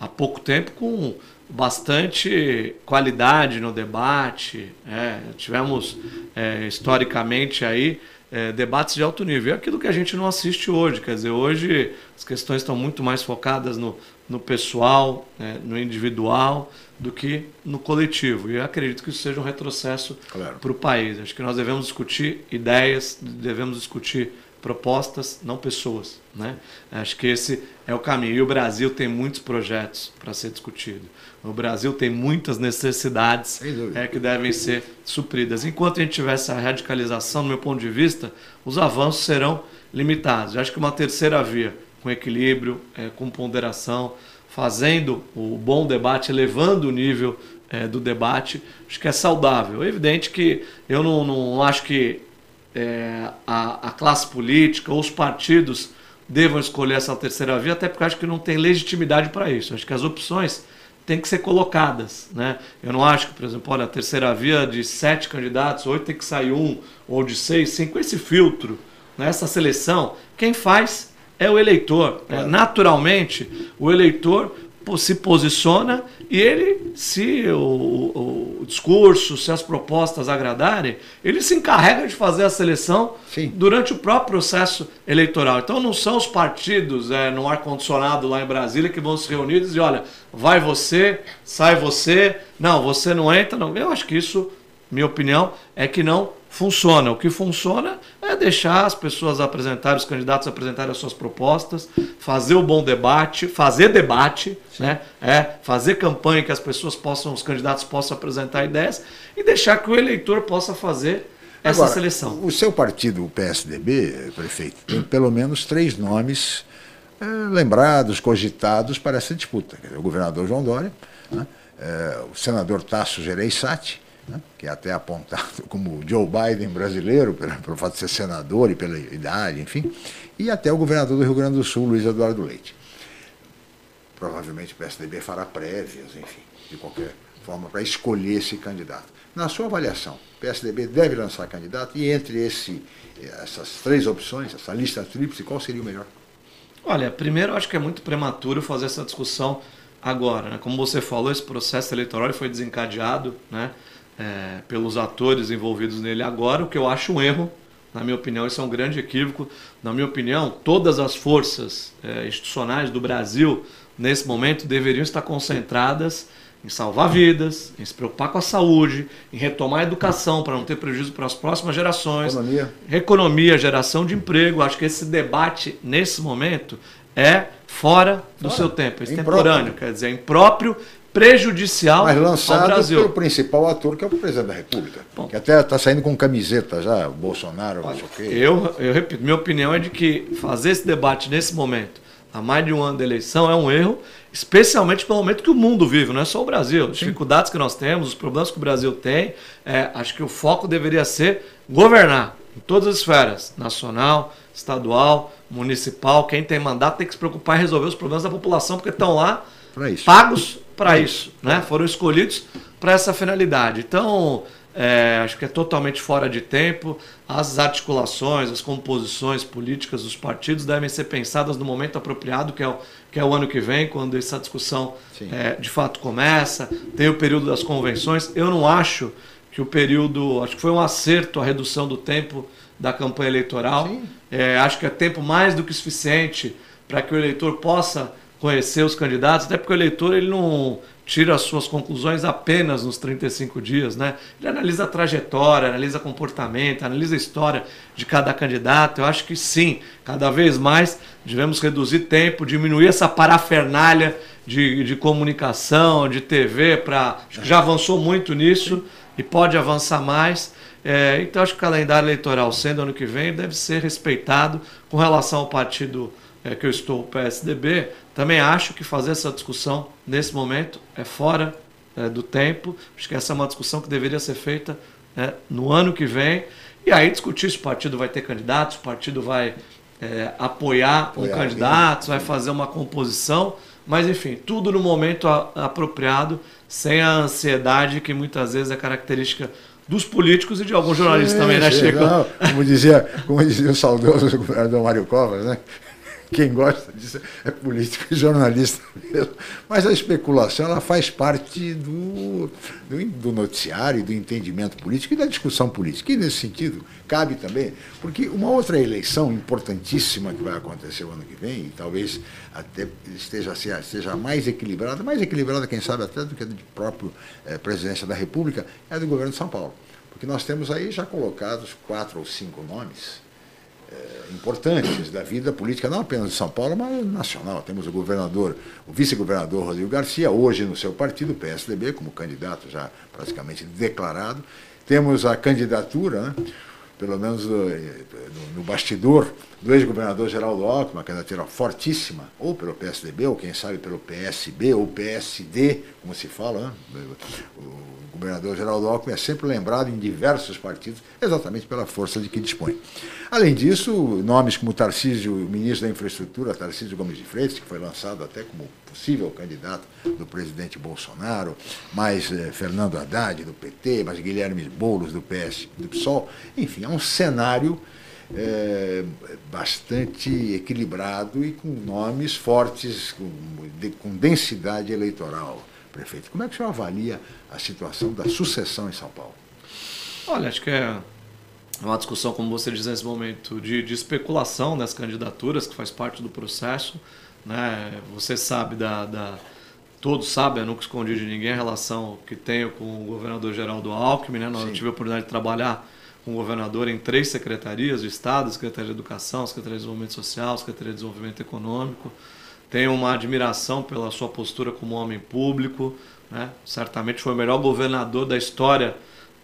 há pouco tempo com bastante qualidade no debate. É, tivemos é, historicamente aí é, debates de alto nível. É aquilo que a gente não assiste hoje. Quer dizer, hoje as questões estão muito mais focadas no, no pessoal, né, no individual, do que no coletivo. E eu acredito que isso seja um retrocesso claro. para o país. Acho que nós devemos discutir ideias, devemos discutir propostas, não pessoas. Né? Acho que esse é o caminho. E o Brasil tem muitos projetos para ser discutido. O Brasil tem muitas necessidades é, que devem ser supridas. Enquanto a gente tiver essa radicalização, no meu ponto de vista, os avanços serão limitados. Eu acho que uma terceira via, com equilíbrio, é, com ponderação, fazendo o bom debate, elevando o nível é, do debate, acho que é saudável. É evidente que eu não, não acho que é, a, a classe política ou os partidos devam escolher essa terceira via, até porque acho que não tem legitimidade para isso. Acho que as opções têm que ser colocadas. Né? Eu não acho que, por exemplo, olha, a terceira via de sete candidatos, oito tem que sair um, ou de seis, cinco, esse filtro, né? essa seleção, quem faz é o eleitor. Né? Naturalmente, o eleitor se posiciona e ele, se o, o, o, discurso, se as propostas agradarem, ele se encarrega de fazer a seleção Sim. durante o próprio processo eleitoral. Então não são os partidos é, no ar-condicionado lá em Brasília que vão se reunir e dizer, olha, vai você, sai você, não, você não entra. Não. Eu acho que isso, minha opinião, é que não funciona. O que funciona é deixar as pessoas apresentarem, os candidatos apresentarem as suas propostas, fazer o bom debate, fazer debate, né? É, fazer campanha que as pessoas possam, os candidatos possam apresentar ideias e deixar que o eleitor possa fazer essa Agora, seleção. O seu partido, o PSDB, prefeito, tem pelo menos três nomes é, lembrados, cogitados para essa disputa. O governador João Dória, né? é, o senador Tasso Gereissati, né, que é até apontado como Joe Biden brasileiro, pelo, pelo fato de ser senador e pela idade, enfim, e até o governador do Rio Grande do Sul, Luiz Eduardo Leite. Provavelmente o PSDB fará prévias, enfim, de qualquer forma, para escolher esse candidato. Na sua avaliação, o PSDB deve lançar candidato e entre esse, essas três opções, essa lista tríplice, qual seria o melhor? Olha, primeiro acho que é muito prematuro fazer essa discussão agora. Né? Como você falou, esse processo eleitoral foi desencadeado né? É, pelos atores envolvidos nele agora, o que eu acho um erro. Na minha opinião, isso é um grande equívoco. Na minha opinião, todas as forças é, institucionais do Brasil, nesse momento, deveriam estar concentradas em salvar vidas, em se preocupar com a saúde, em retomar a educação para não ter prejuízo para as próximas gerações, economia, economia geração de emprego. Acho que esse debate, nesse momento, é fora do seu tempo, é extemporâneo, quer dizer, é impróprio prejudicial Mas lançado ao Brasil. pelo principal ator, que é o presidente da República. Bom, que até está saindo com camiseta já, o Bolsonaro, olha, não sei o quê. Eu, eu repito, minha opinião é de que fazer esse debate nesse momento, há mais de um ano da eleição, é um erro, especialmente pelo momento que o mundo vive, não é só o Brasil. As dificuldades que nós temos, os problemas que o Brasil tem, é, acho que o foco deveria ser governar em todas as esferas, nacional, estadual, municipal. Quem tem mandato tem que se preocupar em resolver os problemas da população, porque estão lá pagos para isso, né? Foram escolhidos para essa finalidade. Então, é, acho que é totalmente fora de tempo. As articulações, as composições políticas dos partidos devem ser pensadas no momento apropriado, que é o, que é o ano que vem, quando essa discussão é, de fato começa. Tem o período das convenções. Eu não acho que o período, acho que foi um acerto a redução do tempo da campanha eleitoral. É, acho que é tempo mais do que suficiente para que o eleitor possa conhecer os candidatos, até porque o eleitor ele não tira as suas conclusões apenas nos 35 dias, né? Ele analisa a trajetória, analisa comportamento, analisa a história de cada candidato. Eu acho que sim, cada vez mais devemos reduzir tempo, diminuir essa parafernália de, de comunicação, de TV, para já avançou muito nisso e pode avançar mais. É, então acho que o calendário eleitoral, sendo ano que vem, deve ser respeitado com relação ao partido é, que eu estou, o PSDB. Também acho que fazer essa discussão nesse momento é fora é, do tempo. Acho que essa é uma discussão que deveria ser feita é, no ano que vem. E aí discutir se o partido vai ter candidatos, o partido vai é, apoiar, um candidato, vai fazer uma composição. Mas enfim, tudo no momento a, apropriado, sem a ansiedade que muitas vezes é característica dos políticos e de alguns jornalistas sim, também, né, Chico? Não, como, dizia, como dizia o saudoso governador Mário Covas, né? Quem gosta disso é político e jornalista mesmo. Mas a especulação ela faz parte do, do, do noticiário, do entendimento político e da discussão política. E nesse sentido, cabe também, porque uma outra eleição importantíssima que vai acontecer o ano que vem, e talvez até esteja, mais equilibrada, mais equilibrada, quem sabe, até do que a de própria é, presidência da República, é a do governo de São Paulo. Porque nós temos aí já colocados quatro ou cinco nomes é, importantes da vida política, não apenas de São Paulo, mas nacional. Temos o governador, o vice-governador Rodrigo Garcia, hoje no seu partido, PSDB, como candidato já praticamente declarado. Temos a candidatura, né, pelo menos no, no bastidor, do ex-governador Geraldo Alckmin, candidatura fortíssima, ou pelo PSDB, ou quem sabe pelo PSB, ou PSD, como se fala. Né? O, governador Geraldo Alckmin é sempre lembrado em diversos partidos, exatamente pela força de que dispõe. Além disso, nomes como Tarcísio, ministro da Infraestrutura, Tarcísio Gomes de Freitas, que foi lançado até como possível candidato do presidente Bolsonaro, mais eh, Fernando Haddad, do PT, mais Guilherme Boulos, do PS, do PSOL, enfim, é um cenário é, bastante equilibrado e com nomes fortes, com, de, com densidade eleitoral prefeito. Como é que o senhor avalia a situação da sucessão em São Paulo? Olha, acho que é uma discussão, como você diz nesse momento, de, de especulação das candidaturas, que faz parte do processo. Né? Você sabe da, da todos sabem, eu nunca escondi de ninguém a relação que tenho com o governador Geraldo Alckmin. Né? Eu tive a oportunidade de trabalhar com o governador em três secretarias do Estado, Secretaria de Educação, Secretaria de Desenvolvimento Social, Secretaria de Desenvolvimento Econômico tenho uma admiração pela sua postura como homem público. Né? Certamente foi o melhor governador da história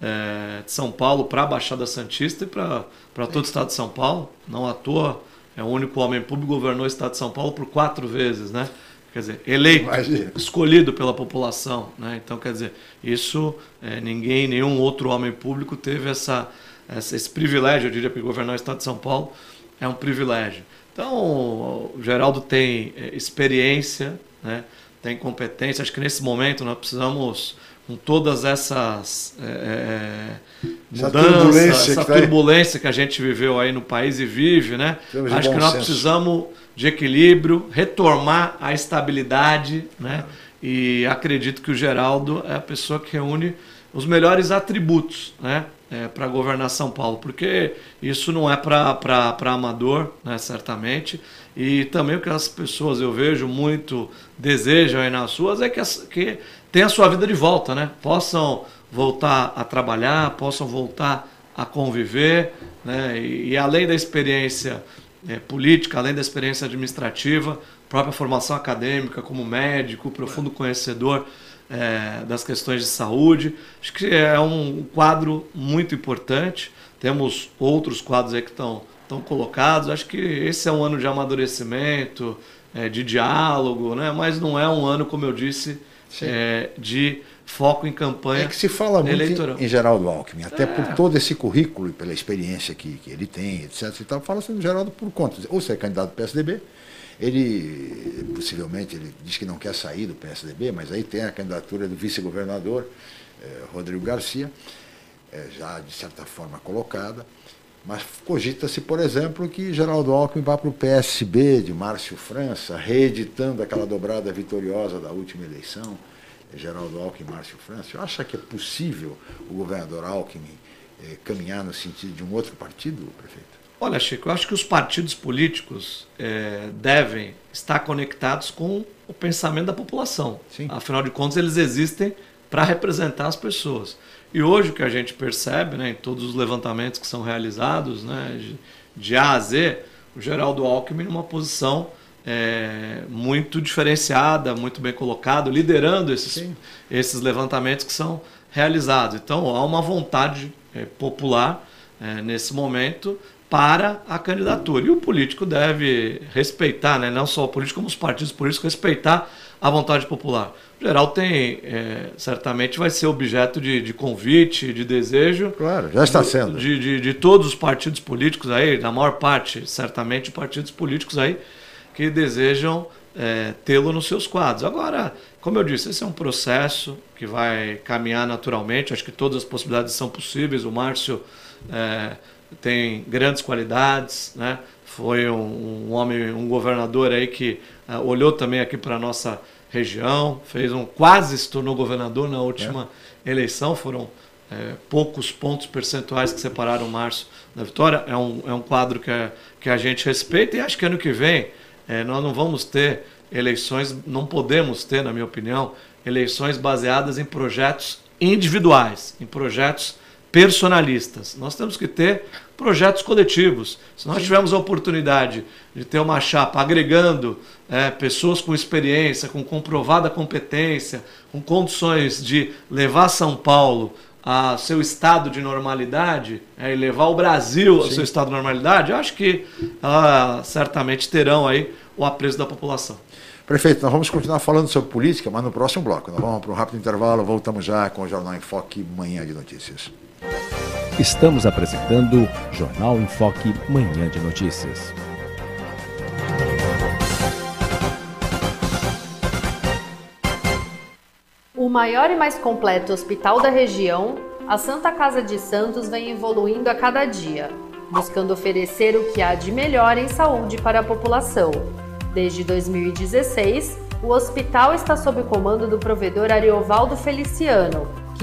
é, de São Paulo para a Baixada Santista e para todo o estado de São Paulo. Não à toa, é o único homem público que governou o estado de São Paulo por quatro vezes. Né? Quer dizer, eleito, Imagina. escolhido pela população. Né? Então, quer dizer, isso é, ninguém, nenhum outro homem público teve essa, essa, esse privilégio, eu diria, para governar o estado de São Paulo. É um privilégio. Então, o Geraldo tem é, experiência, né? tem competência. Acho que nesse momento nós precisamos, com todas essas é, mudanças, essa turbulência, essa que, tá turbulência que a gente viveu aí no país e vive, né? Acho que nós senso. precisamos de equilíbrio, retomar a estabilidade, né? E acredito que o Geraldo é a pessoa que reúne os melhores atributos, né? é, para governar São Paulo, porque isso não é para amador, né, certamente. E também o que as pessoas eu vejo muito desejam aí nas suas é que, as, que tenham a sua vida de volta, né? Possam voltar a trabalhar, possam voltar a conviver, né? E, e além da experiência é, política, além da experiência administrativa, própria formação acadêmica como médico, profundo conhecedor é, das questões de saúde. Acho que é um quadro muito importante. Temos outros quadros aí que estão, estão colocados. Acho que esse é um ano de amadurecimento, é, de diálogo, né? mas não é um ano, como eu disse, é, de foco em campanha. É que se fala muito eleitoral. em, em Geraldo Alckmin, até é. por todo esse currículo e pela experiência que, que ele tem, etc. E tal, fala-se em Geraldo por conta. Ou você é candidato do PSDB, ele, possivelmente, ele diz que não quer sair do PSDB, mas aí tem a candidatura do vice-governador, eh, Rodrigo Garcia, eh, já de certa forma colocada. Mas cogita-se, por exemplo, que Geraldo Alckmin vá para o PSB de Márcio França, reeditando aquela dobrada vitoriosa da última eleição. Geraldo Alckmin e Márcio França, você acha que é possível o governador Alckmin eh, caminhar no sentido de um outro partido, prefeito? Olha, Chico, eu acho que os partidos políticos eh, devem estar conectados com o pensamento da população. Sim. Afinal de contas, eles existem para representar as pessoas. E hoje o que a gente percebe, né, em todos os levantamentos que são realizados, né, de, A a Z, o Geraldo Alckmin numa posição é, muito diferenciada, muito bem colocado, liderando esses, esses levantamentos que são realizados. Então há uma vontade é, popular é, nesse momento para a candidatura. E o político deve respeitar, né, não só o político, como os partidos políticos, respeitar a vontade popular. O geral tem, é, certamente vai ser objeto de, de, convite, de desejo. Claro, já está sendo. De, de, de todos os partidos políticos aí, na maior parte, certamente, partidos políticos aí que desejam é, tê-lo nos seus quadros. Agora, como eu disse, esse é um processo que vai caminhar naturalmente. Acho que todas as possibilidades são possíveis. O Márcio é, tem grandes qualidades, né? Foi um, um homem, um governador aí que é, olhou também aqui para a nossa região, fez um quase se tornou governador na última é. eleição. Foram é, poucos pontos percentuais que separaram o Márcio da vitória. É um, é um quadro que, é, que a gente respeita e acho que ano que vem é, nós não vamos ter eleições, não podemos ter, na minha opinião, eleições baseadas em projetos individuais, em projetos personalistas. Nós temos que ter projetos coletivos. Se nós tivermos a oportunidade de ter uma chapa agregando é, pessoas com experiência, com comprovada competência, com condições de levar São Paulo a seu estado de normalidade é, e levar o Brasil Sim. ao seu estado de normalidade, eu acho que ah, certamente terão aí o apreço da população. Prefeito, nós vamos continuar falando sobre política, mas no próximo bloco. Nós vamos para um rápido intervalo, voltamos já com o Jornal em Foque Manhã de Notícias. Estamos apresentando Jornal em Foque Manhã de Notícias. O maior e mais completo hospital da região, a Santa Casa de Santos vem evoluindo a cada dia, buscando oferecer o que há de melhor em saúde para a população. Desde 2016, o hospital está sob o comando do provedor Ariovaldo Feliciano,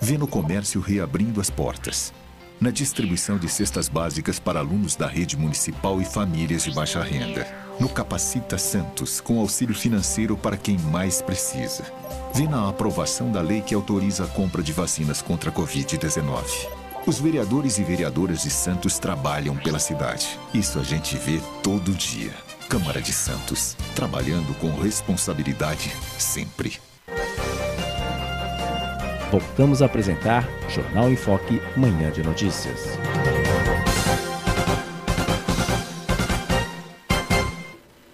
Vê no comércio reabrindo as portas. Na distribuição de cestas básicas para alunos da rede municipal e famílias de baixa renda. No Capacita Santos, com auxílio financeiro para quem mais precisa. Vê na aprovação da lei que autoriza a compra de vacinas contra a Covid-19. Os vereadores e vereadoras de Santos trabalham pela cidade. Isso a gente vê todo dia. Câmara de Santos, trabalhando com responsabilidade sempre. Voltamos a apresentar Jornal em Foque, Manhã de Notícias.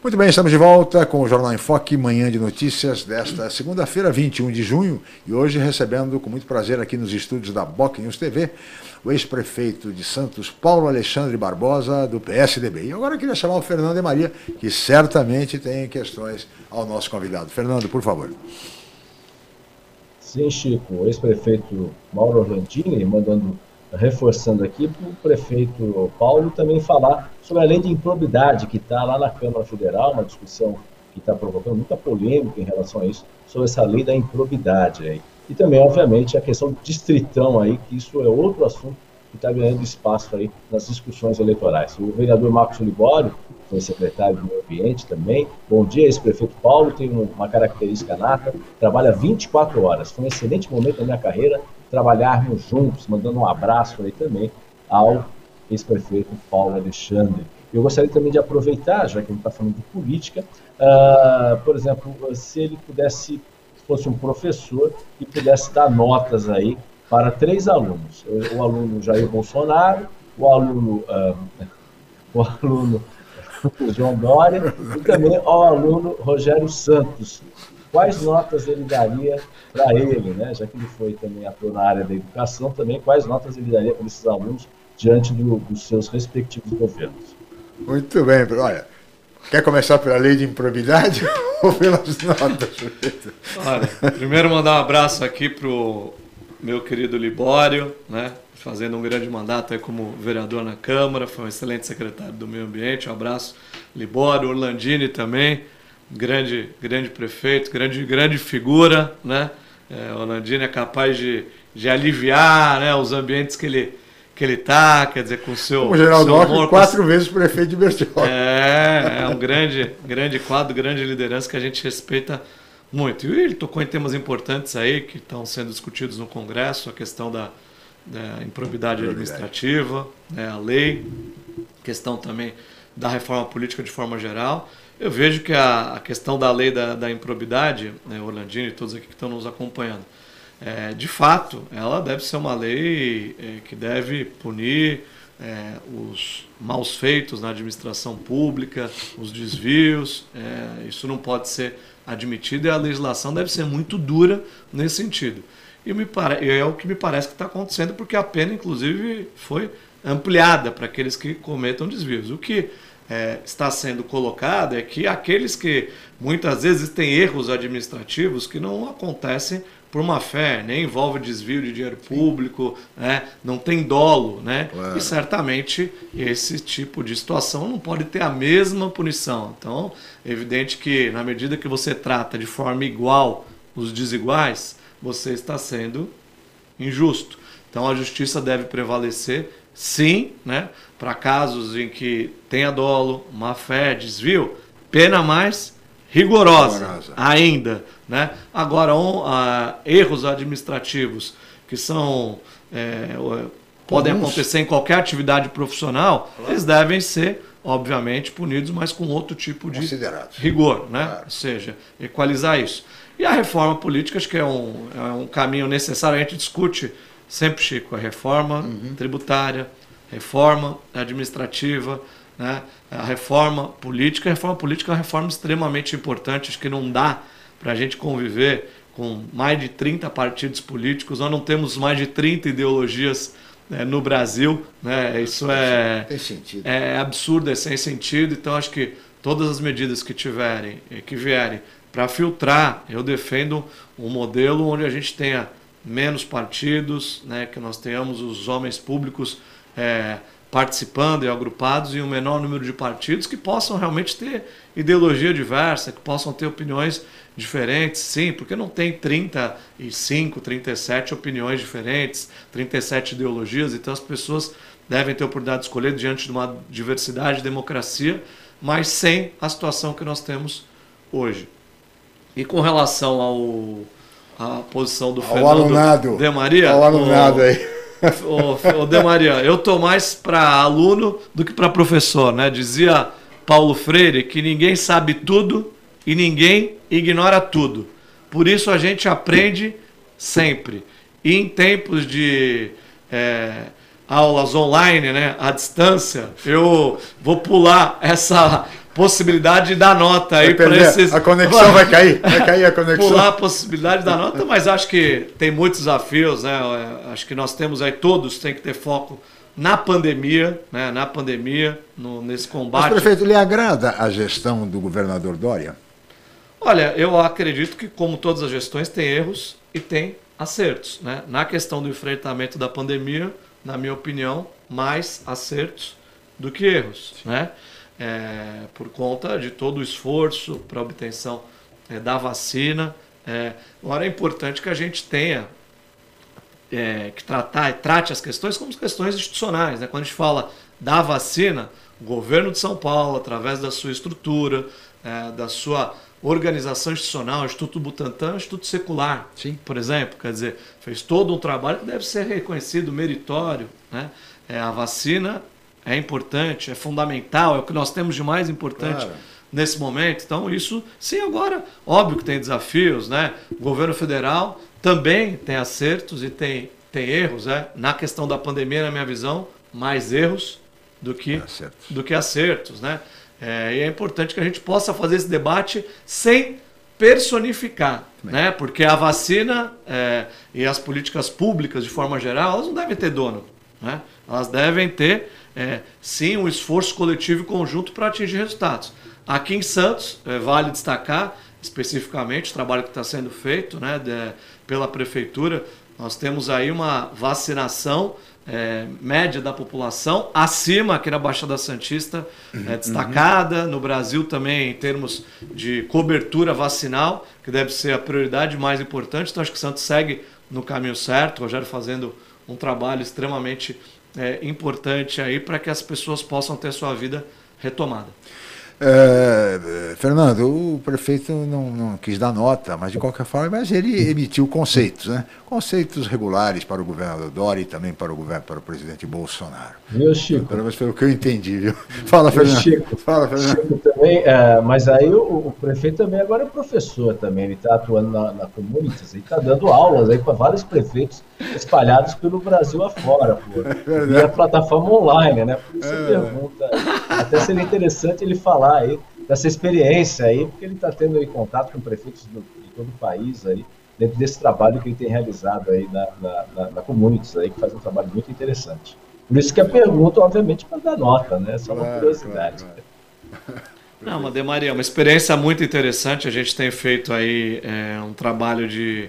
Muito bem, estamos de volta com o Jornal em Foque, Manhã de Notícias desta segunda-feira, 21 de junho, e hoje recebendo com muito prazer aqui nos estúdios da Boc News TV o ex-prefeito de Santos, Paulo Alexandre Barbosa, do PSDB. E agora eu queria chamar o Fernando de Maria, que certamente tem questões ao nosso convidado. Fernando, por favor. Sim, Chico. O ex-prefeito Mauro Orlandini, mandando, reforçando aqui para o prefeito Paulo também falar sobre a lei de improbidade que está lá na Câmara Federal, uma discussão que está provocando muita polêmica em relação a isso, sobre essa lei da improbidade aí. E também, obviamente, a questão do distritão aí, que isso é outro assunto que está ganhando espaço aí nas discussões eleitorais. O vereador Marcos Libório, foi secretário do Meio Ambiente também. Bom dia, esse prefeito Paulo tem uma característica nata, trabalha 24 horas. Foi um excelente momento da minha carreira trabalharmos juntos, mandando um abraço aí também ao ex-prefeito Paulo Alexandre. Eu gostaria também de aproveitar, já que a gente está falando de política, uh, por exemplo, se ele pudesse, se fosse um professor e pudesse dar notas aí para três alunos: o aluno Jair Bolsonaro, o aluno, uh, o aluno João Dória e também ao aluno Rogério Santos. Quais notas ele daria para ele, né? já que ele foi também ator na área da educação, também quais notas ele daria para esses alunos diante do, dos seus respectivos governos? Muito bem, olha. Quer começar pela lei de improbidade ou pelas notas? Olha, primeiro mandar um abraço aqui pro meu querido Libório, né? Fazendo um grande mandato como vereador na Câmara, foi um excelente secretário do Meio Ambiente. Um abraço, Libório, Orlandini também, grande, grande prefeito, grande, grande figura, né? É, Orlandini é capaz de, de aliviar né, os ambientes que ele, que ele tá, quer dizer, com o seu. O Geraldo Alckmin, quatro com... vezes prefeito de Bertioga. É, é um grande, grande quadro, grande liderança que a gente respeita muito. E ele tocou em temas importantes aí que estão sendo discutidos no Congresso, a questão da, da improbidade administrativa, né, a lei, questão também da reforma política de forma geral. Eu vejo que a, a questão da lei da, da improbidade, né, Orlandino e todos aqui que estão nos acompanhando, é, de fato, ela deve ser uma lei é, que deve punir é, os maus feitos na administração pública, os desvios. É, isso não pode ser admitido e a legislação deve ser muito dura nesse sentido. E me é o que me parece que está acontecendo, porque a pena, inclusive, foi ampliada para aqueles que cometam desvios. O que é, está sendo colocado é que aqueles que muitas vezes têm erros administrativos que não acontecem por má fé, nem envolve desvio de dinheiro público, né? não tem dolo, né? Claro. E certamente esse tipo de situação não pode ter a mesma punição. Então, é evidente que na medida que você trata de forma igual os desiguais, você está sendo injusto. Então a justiça deve prevalecer, sim, né? Para casos em que tenha dolo, má fé, desvio, pena mais rigorosa, rigorosa. ainda. Né? Agora, um, uh, erros administrativos que são é, podem acontecer em qualquer atividade profissional, claro. eles devem ser, obviamente, punidos, mas com outro tipo de rigor, né? Claro. ou seja, equalizar isso. E a reforma política, acho que é um, é um caminho necessário. A gente discute sempre, Chico, a reforma uhum. tributária, reforma administrativa, né? A reforma política, a reforma política é uma reforma extremamente importante, acho que não dá para a gente conviver com mais de 30 partidos políticos, nós não temos mais de 30 ideologias né, no Brasil, né? isso é, é absurdo, é sem sentido, então acho que todas as medidas que tiverem, que vierem para filtrar, eu defendo um modelo onde a gente tenha menos partidos, né, que nós tenhamos os homens públicos é, participando e agrupados em um menor número de partidos que possam realmente ter ideologia diversa, que possam ter opiniões diferentes, sim, porque não tem 35, 37 opiniões diferentes, 37 ideologias, então as pessoas devem ter a oportunidade de escolher diante de uma diversidade de democracia, mas sem a situação que nós temos hoje. E com relação ao a posição do ao Fernando alunado, De Maria, ao alunado o, aí Ô, ô De Maria, eu tô mais para aluno do que para professor, né? Dizia Paulo Freire que ninguém sabe tudo e ninguém ignora tudo. Por isso a gente aprende sempre. E em tempos de é, aulas online, né, à distância, eu vou pular essa possibilidade de dar nota aí para esses. A conexão vai cair, vai cair a conexão. Pular a possibilidade de dar nota, mas acho que tem muitos desafios, né? Acho que nós temos aí todos tem que ter foco na pandemia, né? Na pandemia, no, nesse combate. Mas, prefeito, lhe agrada a gestão do governador Dória? Olha, eu acredito que como todas as gestões tem erros e tem acertos, né? Na questão do enfrentamento da pandemia, na minha opinião, mais acertos do que erros, Sim. né? É, por conta de todo o esforço para obtenção é, da vacina. É, agora é importante que a gente tenha é, que tratar trate as questões como questões institucionais. Né? Quando a gente fala da vacina, o governo de São Paulo, através da sua estrutura, é, da sua organização institucional, Instituto Butantan, Instituto Secular, Sim. por exemplo, quer dizer, fez todo um trabalho que deve ser reconhecido, meritório. Né? É, a vacina é importante, é fundamental, é o que nós temos de mais importante claro. nesse momento. Então, isso, sim, agora, óbvio que tem desafios, né? O governo federal também tem acertos e tem, tem erros, né? Na questão da pandemia, na minha visão, mais erros do que, acertos. do que acertos, né? É, e é importante que a gente possa fazer esse debate sem personificar, né? Porque a vacina é, e as políticas públicas de forma geral, elas não devem ter dono, né? Elas devem ter é, sim um esforço coletivo e conjunto para atingir resultados. Aqui em Santos, é, vale destacar especificamente o trabalho que está sendo feito né, de, pela prefeitura. Nós temos aí uma vacinação é, média da população, acima aqui na Baixada Santista, é, uhum. destacada. No Brasil também, em termos de cobertura vacinal, que deve ser a prioridade mais importante. Então, acho que Santos segue no caminho certo. O Rogério fazendo um trabalho extremamente é, importante aí para que as pessoas possam ter sua vida retomada. É, Fernando, o prefeito não, não, quis dar nota, mas de qualquer forma, mas ele emitiu conceitos, né? Conceitos regulares para o governador Dori e também para o governo, para o presidente Bolsonaro. Viu, Chico? Pelo menos pelo que eu entendi, viu? Fala, Fernando. Chico, Fala, Fernando. Chico também, é, mas aí o, o, prefeito também agora é professor também, ele está atuando na, na Comunitas, ele está dando aulas aí para vários prefeitos espalhados pelo Brasil afora, pô. É e a plataforma online, né? Por isso é. pergunta, até seria interessante ele falar aí dessa experiência aí, porque ele está tendo aí contato com prefeitos do, de todo o país aí, dentro desse trabalho que ele tem realizado aí na, na, na, na Communities aí, que faz um trabalho muito interessante. Por isso que a pergunta, obviamente, para dar nota, né? Só uma curiosidade. Claro, claro. Não, Made Maria, uma experiência muito interessante. A gente tem feito aí é, um trabalho de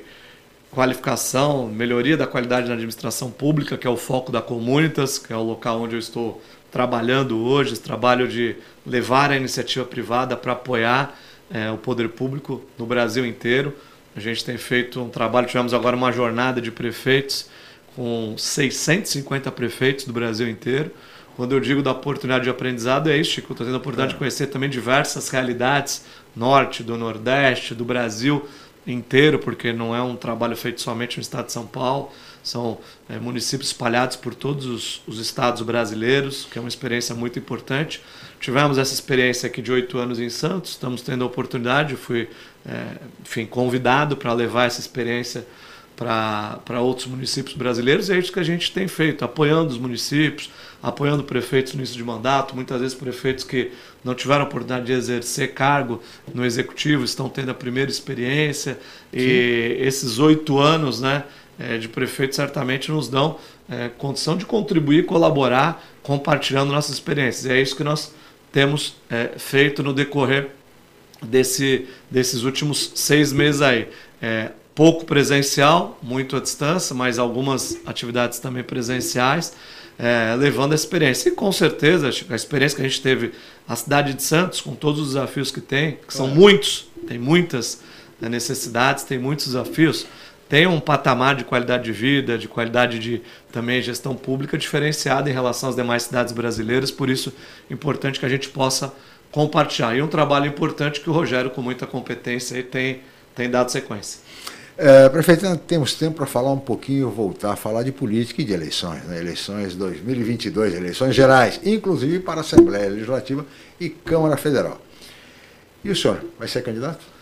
qualificação, melhoria da qualidade na administração pública, que é o foco da Comunitas, que é o local onde eu estou trabalhando hoje, esse trabalho de levar a iniciativa privada para apoiar é, o poder público no Brasil inteiro. A gente tem feito um trabalho, tivemos agora uma jornada de prefeitos com 650 prefeitos do Brasil inteiro. Quando eu digo da oportunidade de aprendizado, é isso, Chico. Estou tendo a oportunidade é. de conhecer também diversas realidades, norte, do nordeste, do Brasil inteiro, porque não é um trabalho feito somente no estado de São Paulo, são é, municípios espalhados por todos os, os, estados brasileiros, que é uma experiência muito importante. Tivemos essa experiência aqui de oito anos em Santos, estamos tendo a oportunidade, fui é, enfim, convidado para levar essa experiência para outros municípios brasileiros, e é isso que a gente tem feito, apoiando os municípios, apoiando prefeitos no início de mandato, muitas vezes prefeitos que não tiveram a oportunidade de exercer cargo no executivo estão tendo a primeira experiência, Sim. e esses oito anos né, é, de prefeito certamente nos dão é, condição de contribuir, colaborar, compartilhando nossas experiências. E é isso que nós temos é, feito no decorrer desse, desses últimos seis meses aí. É, pouco presencial, muito à distância, mas algumas atividades também presenciais, é, levando a experiência. E com certeza, a experiência que a gente teve na cidade de Santos, com todos os desafios que tem, que são muitos, tem muitas né, necessidades, tem muitos desafios, tem um patamar de qualidade de vida, de qualidade de também gestão pública diferenciada em relação às demais cidades brasileiras, por isso é importante que a gente possa compartilhar. E um trabalho importante que o Rogério, com muita competência, tem, tem dado sequência. É, prefeito, temos tempo para falar um pouquinho, voltar a falar de política e de eleições, né? eleições 2022, eleições gerais, inclusive para a Assembleia Legislativa e Câmara Federal. E o senhor, vai ser candidato?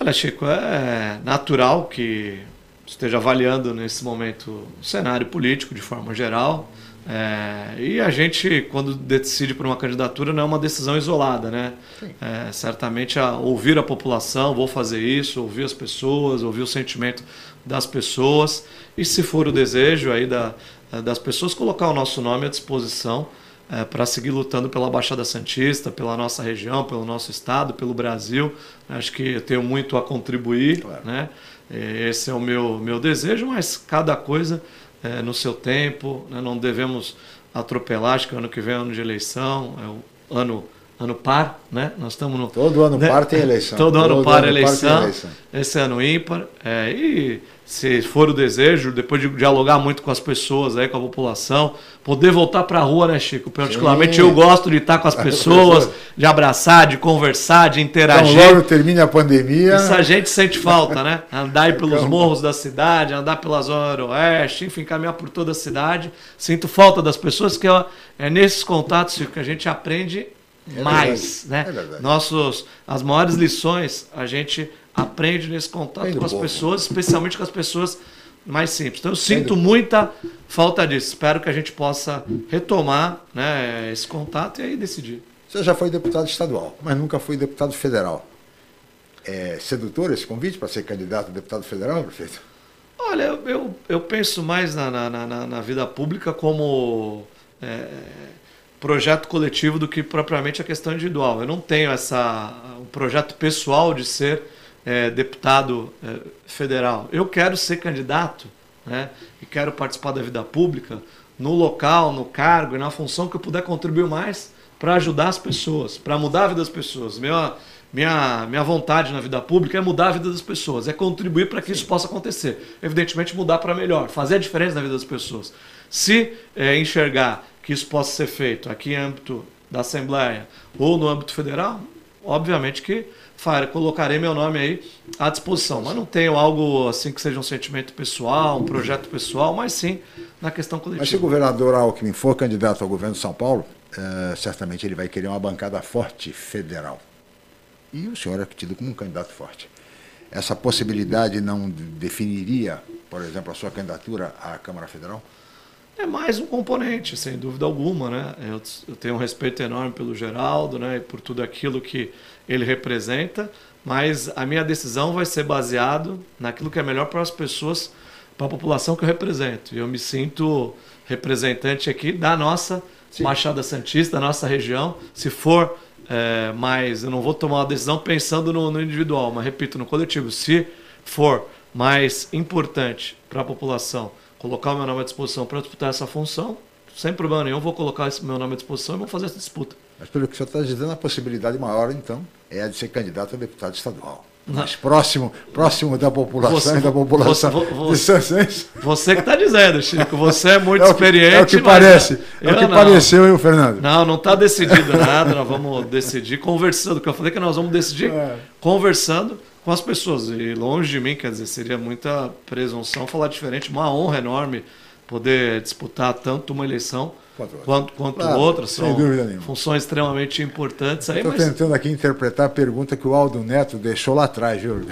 Olha, Chico, é natural que esteja avaliando nesse momento o cenário político de forma geral. É, e a gente, quando decide por uma candidatura, não é uma decisão isolada, né? É, certamente a ouvir a população, vou fazer isso, ouvir as pessoas, ouvir o sentimento das pessoas e, se for o desejo aí da, das pessoas, colocar o nosso nome à disposição é, para seguir lutando pela Baixada Santista, pela nossa região, pelo nosso estado, pelo Brasil. Acho que eu tenho muito a contribuir, claro. né? Esse é o meu, meu desejo, mas cada coisa é, no seu tempo, né? não devemos atropelar, acho que ano que vem é ano de eleição, é o ano ano par, né? Nós estamos no. Todo ano né? par tem eleição. Todo, ano Todo par ano eleição. par tem eleição. Esse ano ímpar. É, e se for o desejo, depois de dialogar muito com as pessoas, aí, com a população, poder voltar para a rua, né, Chico? Particularmente Sim. eu gosto de estar com as pessoas, de abraçar, de conversar, de interagir. Então, logo termine a pandemia. Isso a gente sente falta, né? Andar aí pelos Então- morros da cidade, andar pela zona oeste, enfim, caminhar por toda a cidade. Sinto falta das pessoas, que é nesses contatos Chico, que a gente aprende É mais, verdade, né? é verdade. Nossos, as maiores lições a gente aprende nesse contato Vem do com as povo. pessoas, especialmente com as pessoas mais simples. Então eu sinto muita falta disso. Espero que a gente possa retomar né, esse contato e aí decidir. Você já foi deputado estadual, mas nunca foi deputado federal. É sedutor esse convite para ser candidato a deputado federal, prefeito? Olha, eu, eu, eu penso mais na, na, na, na vida pública como é, projeto coletivo do que propriamente a questão individual. Eu não tenho essa um projeto pessoal de ser é, deputado é, federal. Eu quero ser candidato né, e quero participar da vida pública no local, no cargo e na função que eu puder contribuir mais para ajudar as pessoas, para mudar a vida das pessoas. Minha, minha, minha vontade na vida pública é mudar a vida das pessoas, é contribuir para que isso possa acontecer. Evidentemente, mudar para melhor, fazer a diferença na vida das pessoas. Se é, enxergar que isso possa ser feito aqui em âmbito da Assembleia ou no âmbito federal, obviamente que farei, colocarei meu nome aí à disposição. Mas não tenho algo assim que seja um sentimento pessoal, um projeto pessoal, mas sim na questão Mas se o coletiva. governador Alckmin for candidato ao governo de São Paulo, eh, certamente ele vai querer uma bancada forte federal. E o senhor é tido como um candidato forte. Essa possibilidade não de- definiria, por exemplo, a sua candidatura à Câmara Federal? É mais um componente, sem dúvida alguma, né? Eu, eu tenho um respeito enorme pelo Geraldo, né? E por tudo aquilo que ele representa, mas a minha decisão vai ser baseado naquilo que é melhor para as pessoas, para a população que eu represento. E eu me sinto representante aqui da nossa Machada Santista, da nossa região. Se for é, mais, eu não vou tomar uma decisão pensando no, no individual, mas repito, no coletivo. Se for mais importante para a população colocar o meu nome à disposição para disputar essa função, sem problema nenhum, vou colocar esse meu nome à disposição e vamos fazer essa disputa. Mas pelo que o senhor está dizendo, a possibilidade maior, então, é a de ser candidato a deputado estadual. Mais próximo, próximo da população Você- e da população você- você- Santos. Você que está dizendo, Chico, você é muito É experiente. é o que mas parece, é o que não. pareceu, hein, Fernando? Não, não está decidido nada, nós vamos decidir conversando, que eu falei que nós vamos decidir É. conversando com as pessoas. E longe de mim, quer dizer, seria muita presunção falar diferente, uma honra enorme poder disputar tanto uma eleição Quanto outra. quanto, quanto Claro, outra. sem São dúvida nenhuma. funções extremamente importantes aí, Estou mas tentando aqui interpretar a pergunta que o Aldo Neto deixou lá atrás, viu?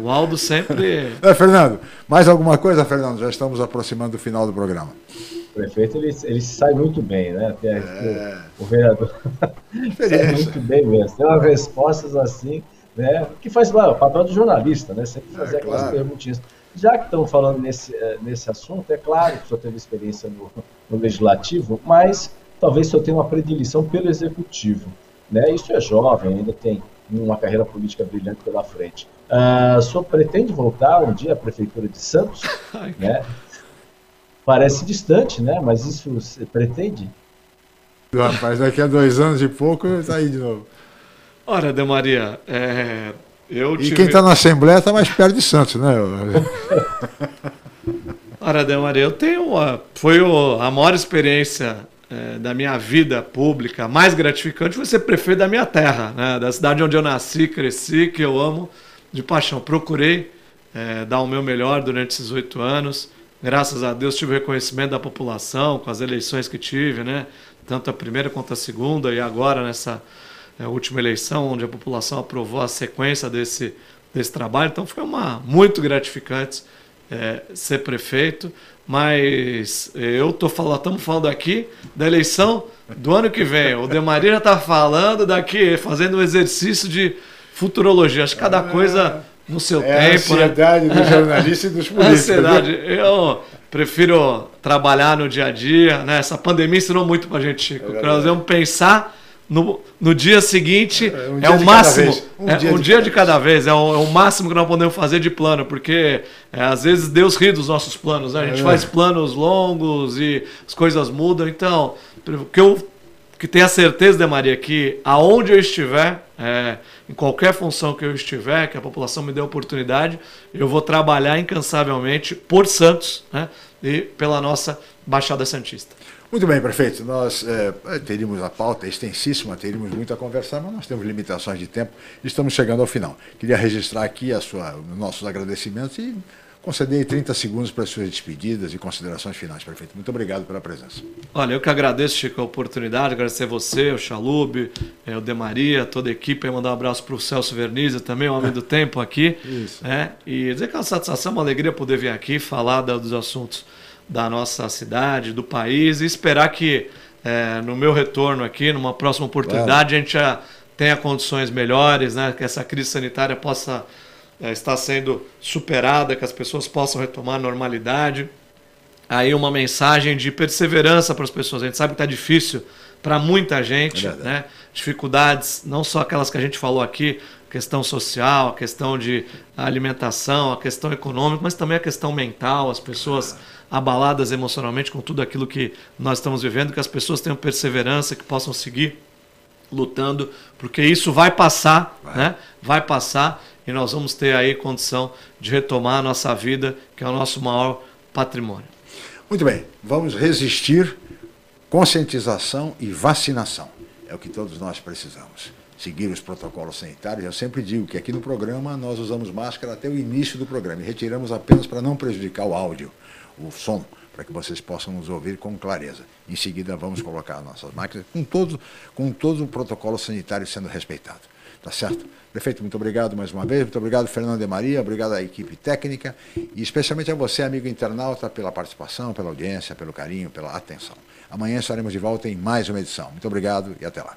o Aldo sempre. É, Fernando, mais alguma coisa, Fernando? Já estamos aproximando do final do programa. O prefeito ele, ele sai muito bem, né? Até o, o vereador sai muito bem mesmo. Tem umas respostas assim, né? Que faz lá, o papel do jornalista, né? Sempre fazer É, aquelas claro. perguntinhas. Já que estamos falando nesse, eh, nesse assunto, é claro que o senhor teve experiência no, no legislativo, mas talvez o senhor tenha uma predileção pelo executivo. Né? Isso é jovem, ainda tem uma carreira política brilhante pela frente. Ah, o senhor pretende voltar um dia à prefeitura de Santos? né? Parece distante, né? Mas isso você pretende? Rapaz, daqui a dois anos e pouco está aí de novo. Olha, De Maria, é, eu E tive... quem está na Assembleia está mais perto de Santos, né? Ora, De Maria, eu tenho uma, foi a maior experiência eh, da minha vida pública, mais gratificante, foi ser prefeito da minha terra, né? da cidade onde eu nasci, cresci, que eu amo de paixão. Procurei eh, dar o meu melhor durante esses oito anos. Graças a Deus tive o reconhecimento da população com as eleições que tive, né? tanto a primeira quanto a segunda, e agora nessa eh, última eleição, onde a população aprovou a sequência desse, desse trabalho. Então foi uma muito gratificante é, ser prefeito, mas eu tô falando, estamos falando aqui da eleição do ano que vem. O Demaria já está falando daqui, fazendo um exercício de futurologia. Acho que cada coisa no seu É a tempo. ansiedade do jornalista e dos políticos, Ansiedade. Eu prefiro trabalhar no dia a dia. Né? Essa pandemia ensinou muito pra gente, Chico. verdade. nós vamos pensar no, no dia seguinte. É, um É, dia o de cada máximo. vez. Um é, dia um de dia de cada vez. É o, é o máximo que nós podemos fazer de plano, porque é, às vezes Deus ri dos nossos planos. Né? A gente É. faz planos longos e as coisas mudam. Então, o que eu que tenha certeza, de Maria, que aonde eu estiver, é, em qualquer função que eu estiver, que a população me dê oportunidade, eu vou trabalhar incansavelmente por Santos né, e pela nossa Baixada Santista. Muito bem, prefeito. Nós é, teríamos a pauta extensíssima, teríamos muito a conversar, mas nós temos limitações de tempo e estamos chegando ao final. Queria registrar aqui a sua, nossos agradecimentos e conceder 30 segundos para as suas despedidas e considerações finais, prefeito. Muito obrigado pela presença. Olha, eu que agradeço, Chico, a oportunidade, agradecer você, o Chalube, é, o Demaria, toda a equipe, mandar um abraço para o Celso Vernizzi, também, o homem do tempo aqui. Isso. É, e dizer que é uma satisfação, uma alegria poder vir aqui falar dos assuntos da nossa cidade, do país, e esperar que é, no meu retorno aqui, numa próxima oportunidade, claro. a gente já tenha condições melhores, né, que essa crise sanitária possa é, está sendo superada, que as pessoas possam retomar a normalidade. Aí uma mensagem de perseverança para as pessoas. A gente sabe que está difícil para muita gente, é né? Dificuldades, não só aquelas que a gente falou aqui, questão social, a questão de alimentação, a questão econômica, mas também a questão mental, as pessoas abaladas emocionalmente com tudo aquilo que nós estamos vivendo, que as pessoas tenham perseverança, que possam seguir lutando, porque isso vai passar, vai. né? Vai passar e nós vamos ter aí condição de retomar a nossa vida, que é o nosso maior patrimônio. Muito bem, vamos resistir, conscientização e vacinação. É o que todos nós precisamos. Seguir os protocolos sanitários. Eu sempre digo que aqui no programa nós usamos máscara até o início do programa e retiramos apenas para não prejudicar o áudio, o som, para que vocês possam nos ouvir com clareza. Em seguida, vamos colocar nossas máquinas com todo, com todo o protocolo sanitário sendo respeitado. Tá certo? Prefeito, muito obrigado mais uma vez. Muito obrigado, Fernando de Maria. Obrigado à equipe técnica. E especialmente a você, amigo internauta, pela participação, pela audiência, pelo carinho, pela atenção. Amanhã estaremos de volta em mais uma edição. Muito obrigado e até lá.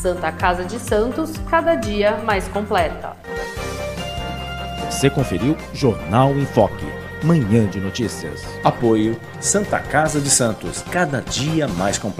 Santa Casa de Santos, cada dia mais completa. Você conferiu Jornal em Foque, manhã de notícias. Apoio Santa Casa de Santos, cada dia mais completa.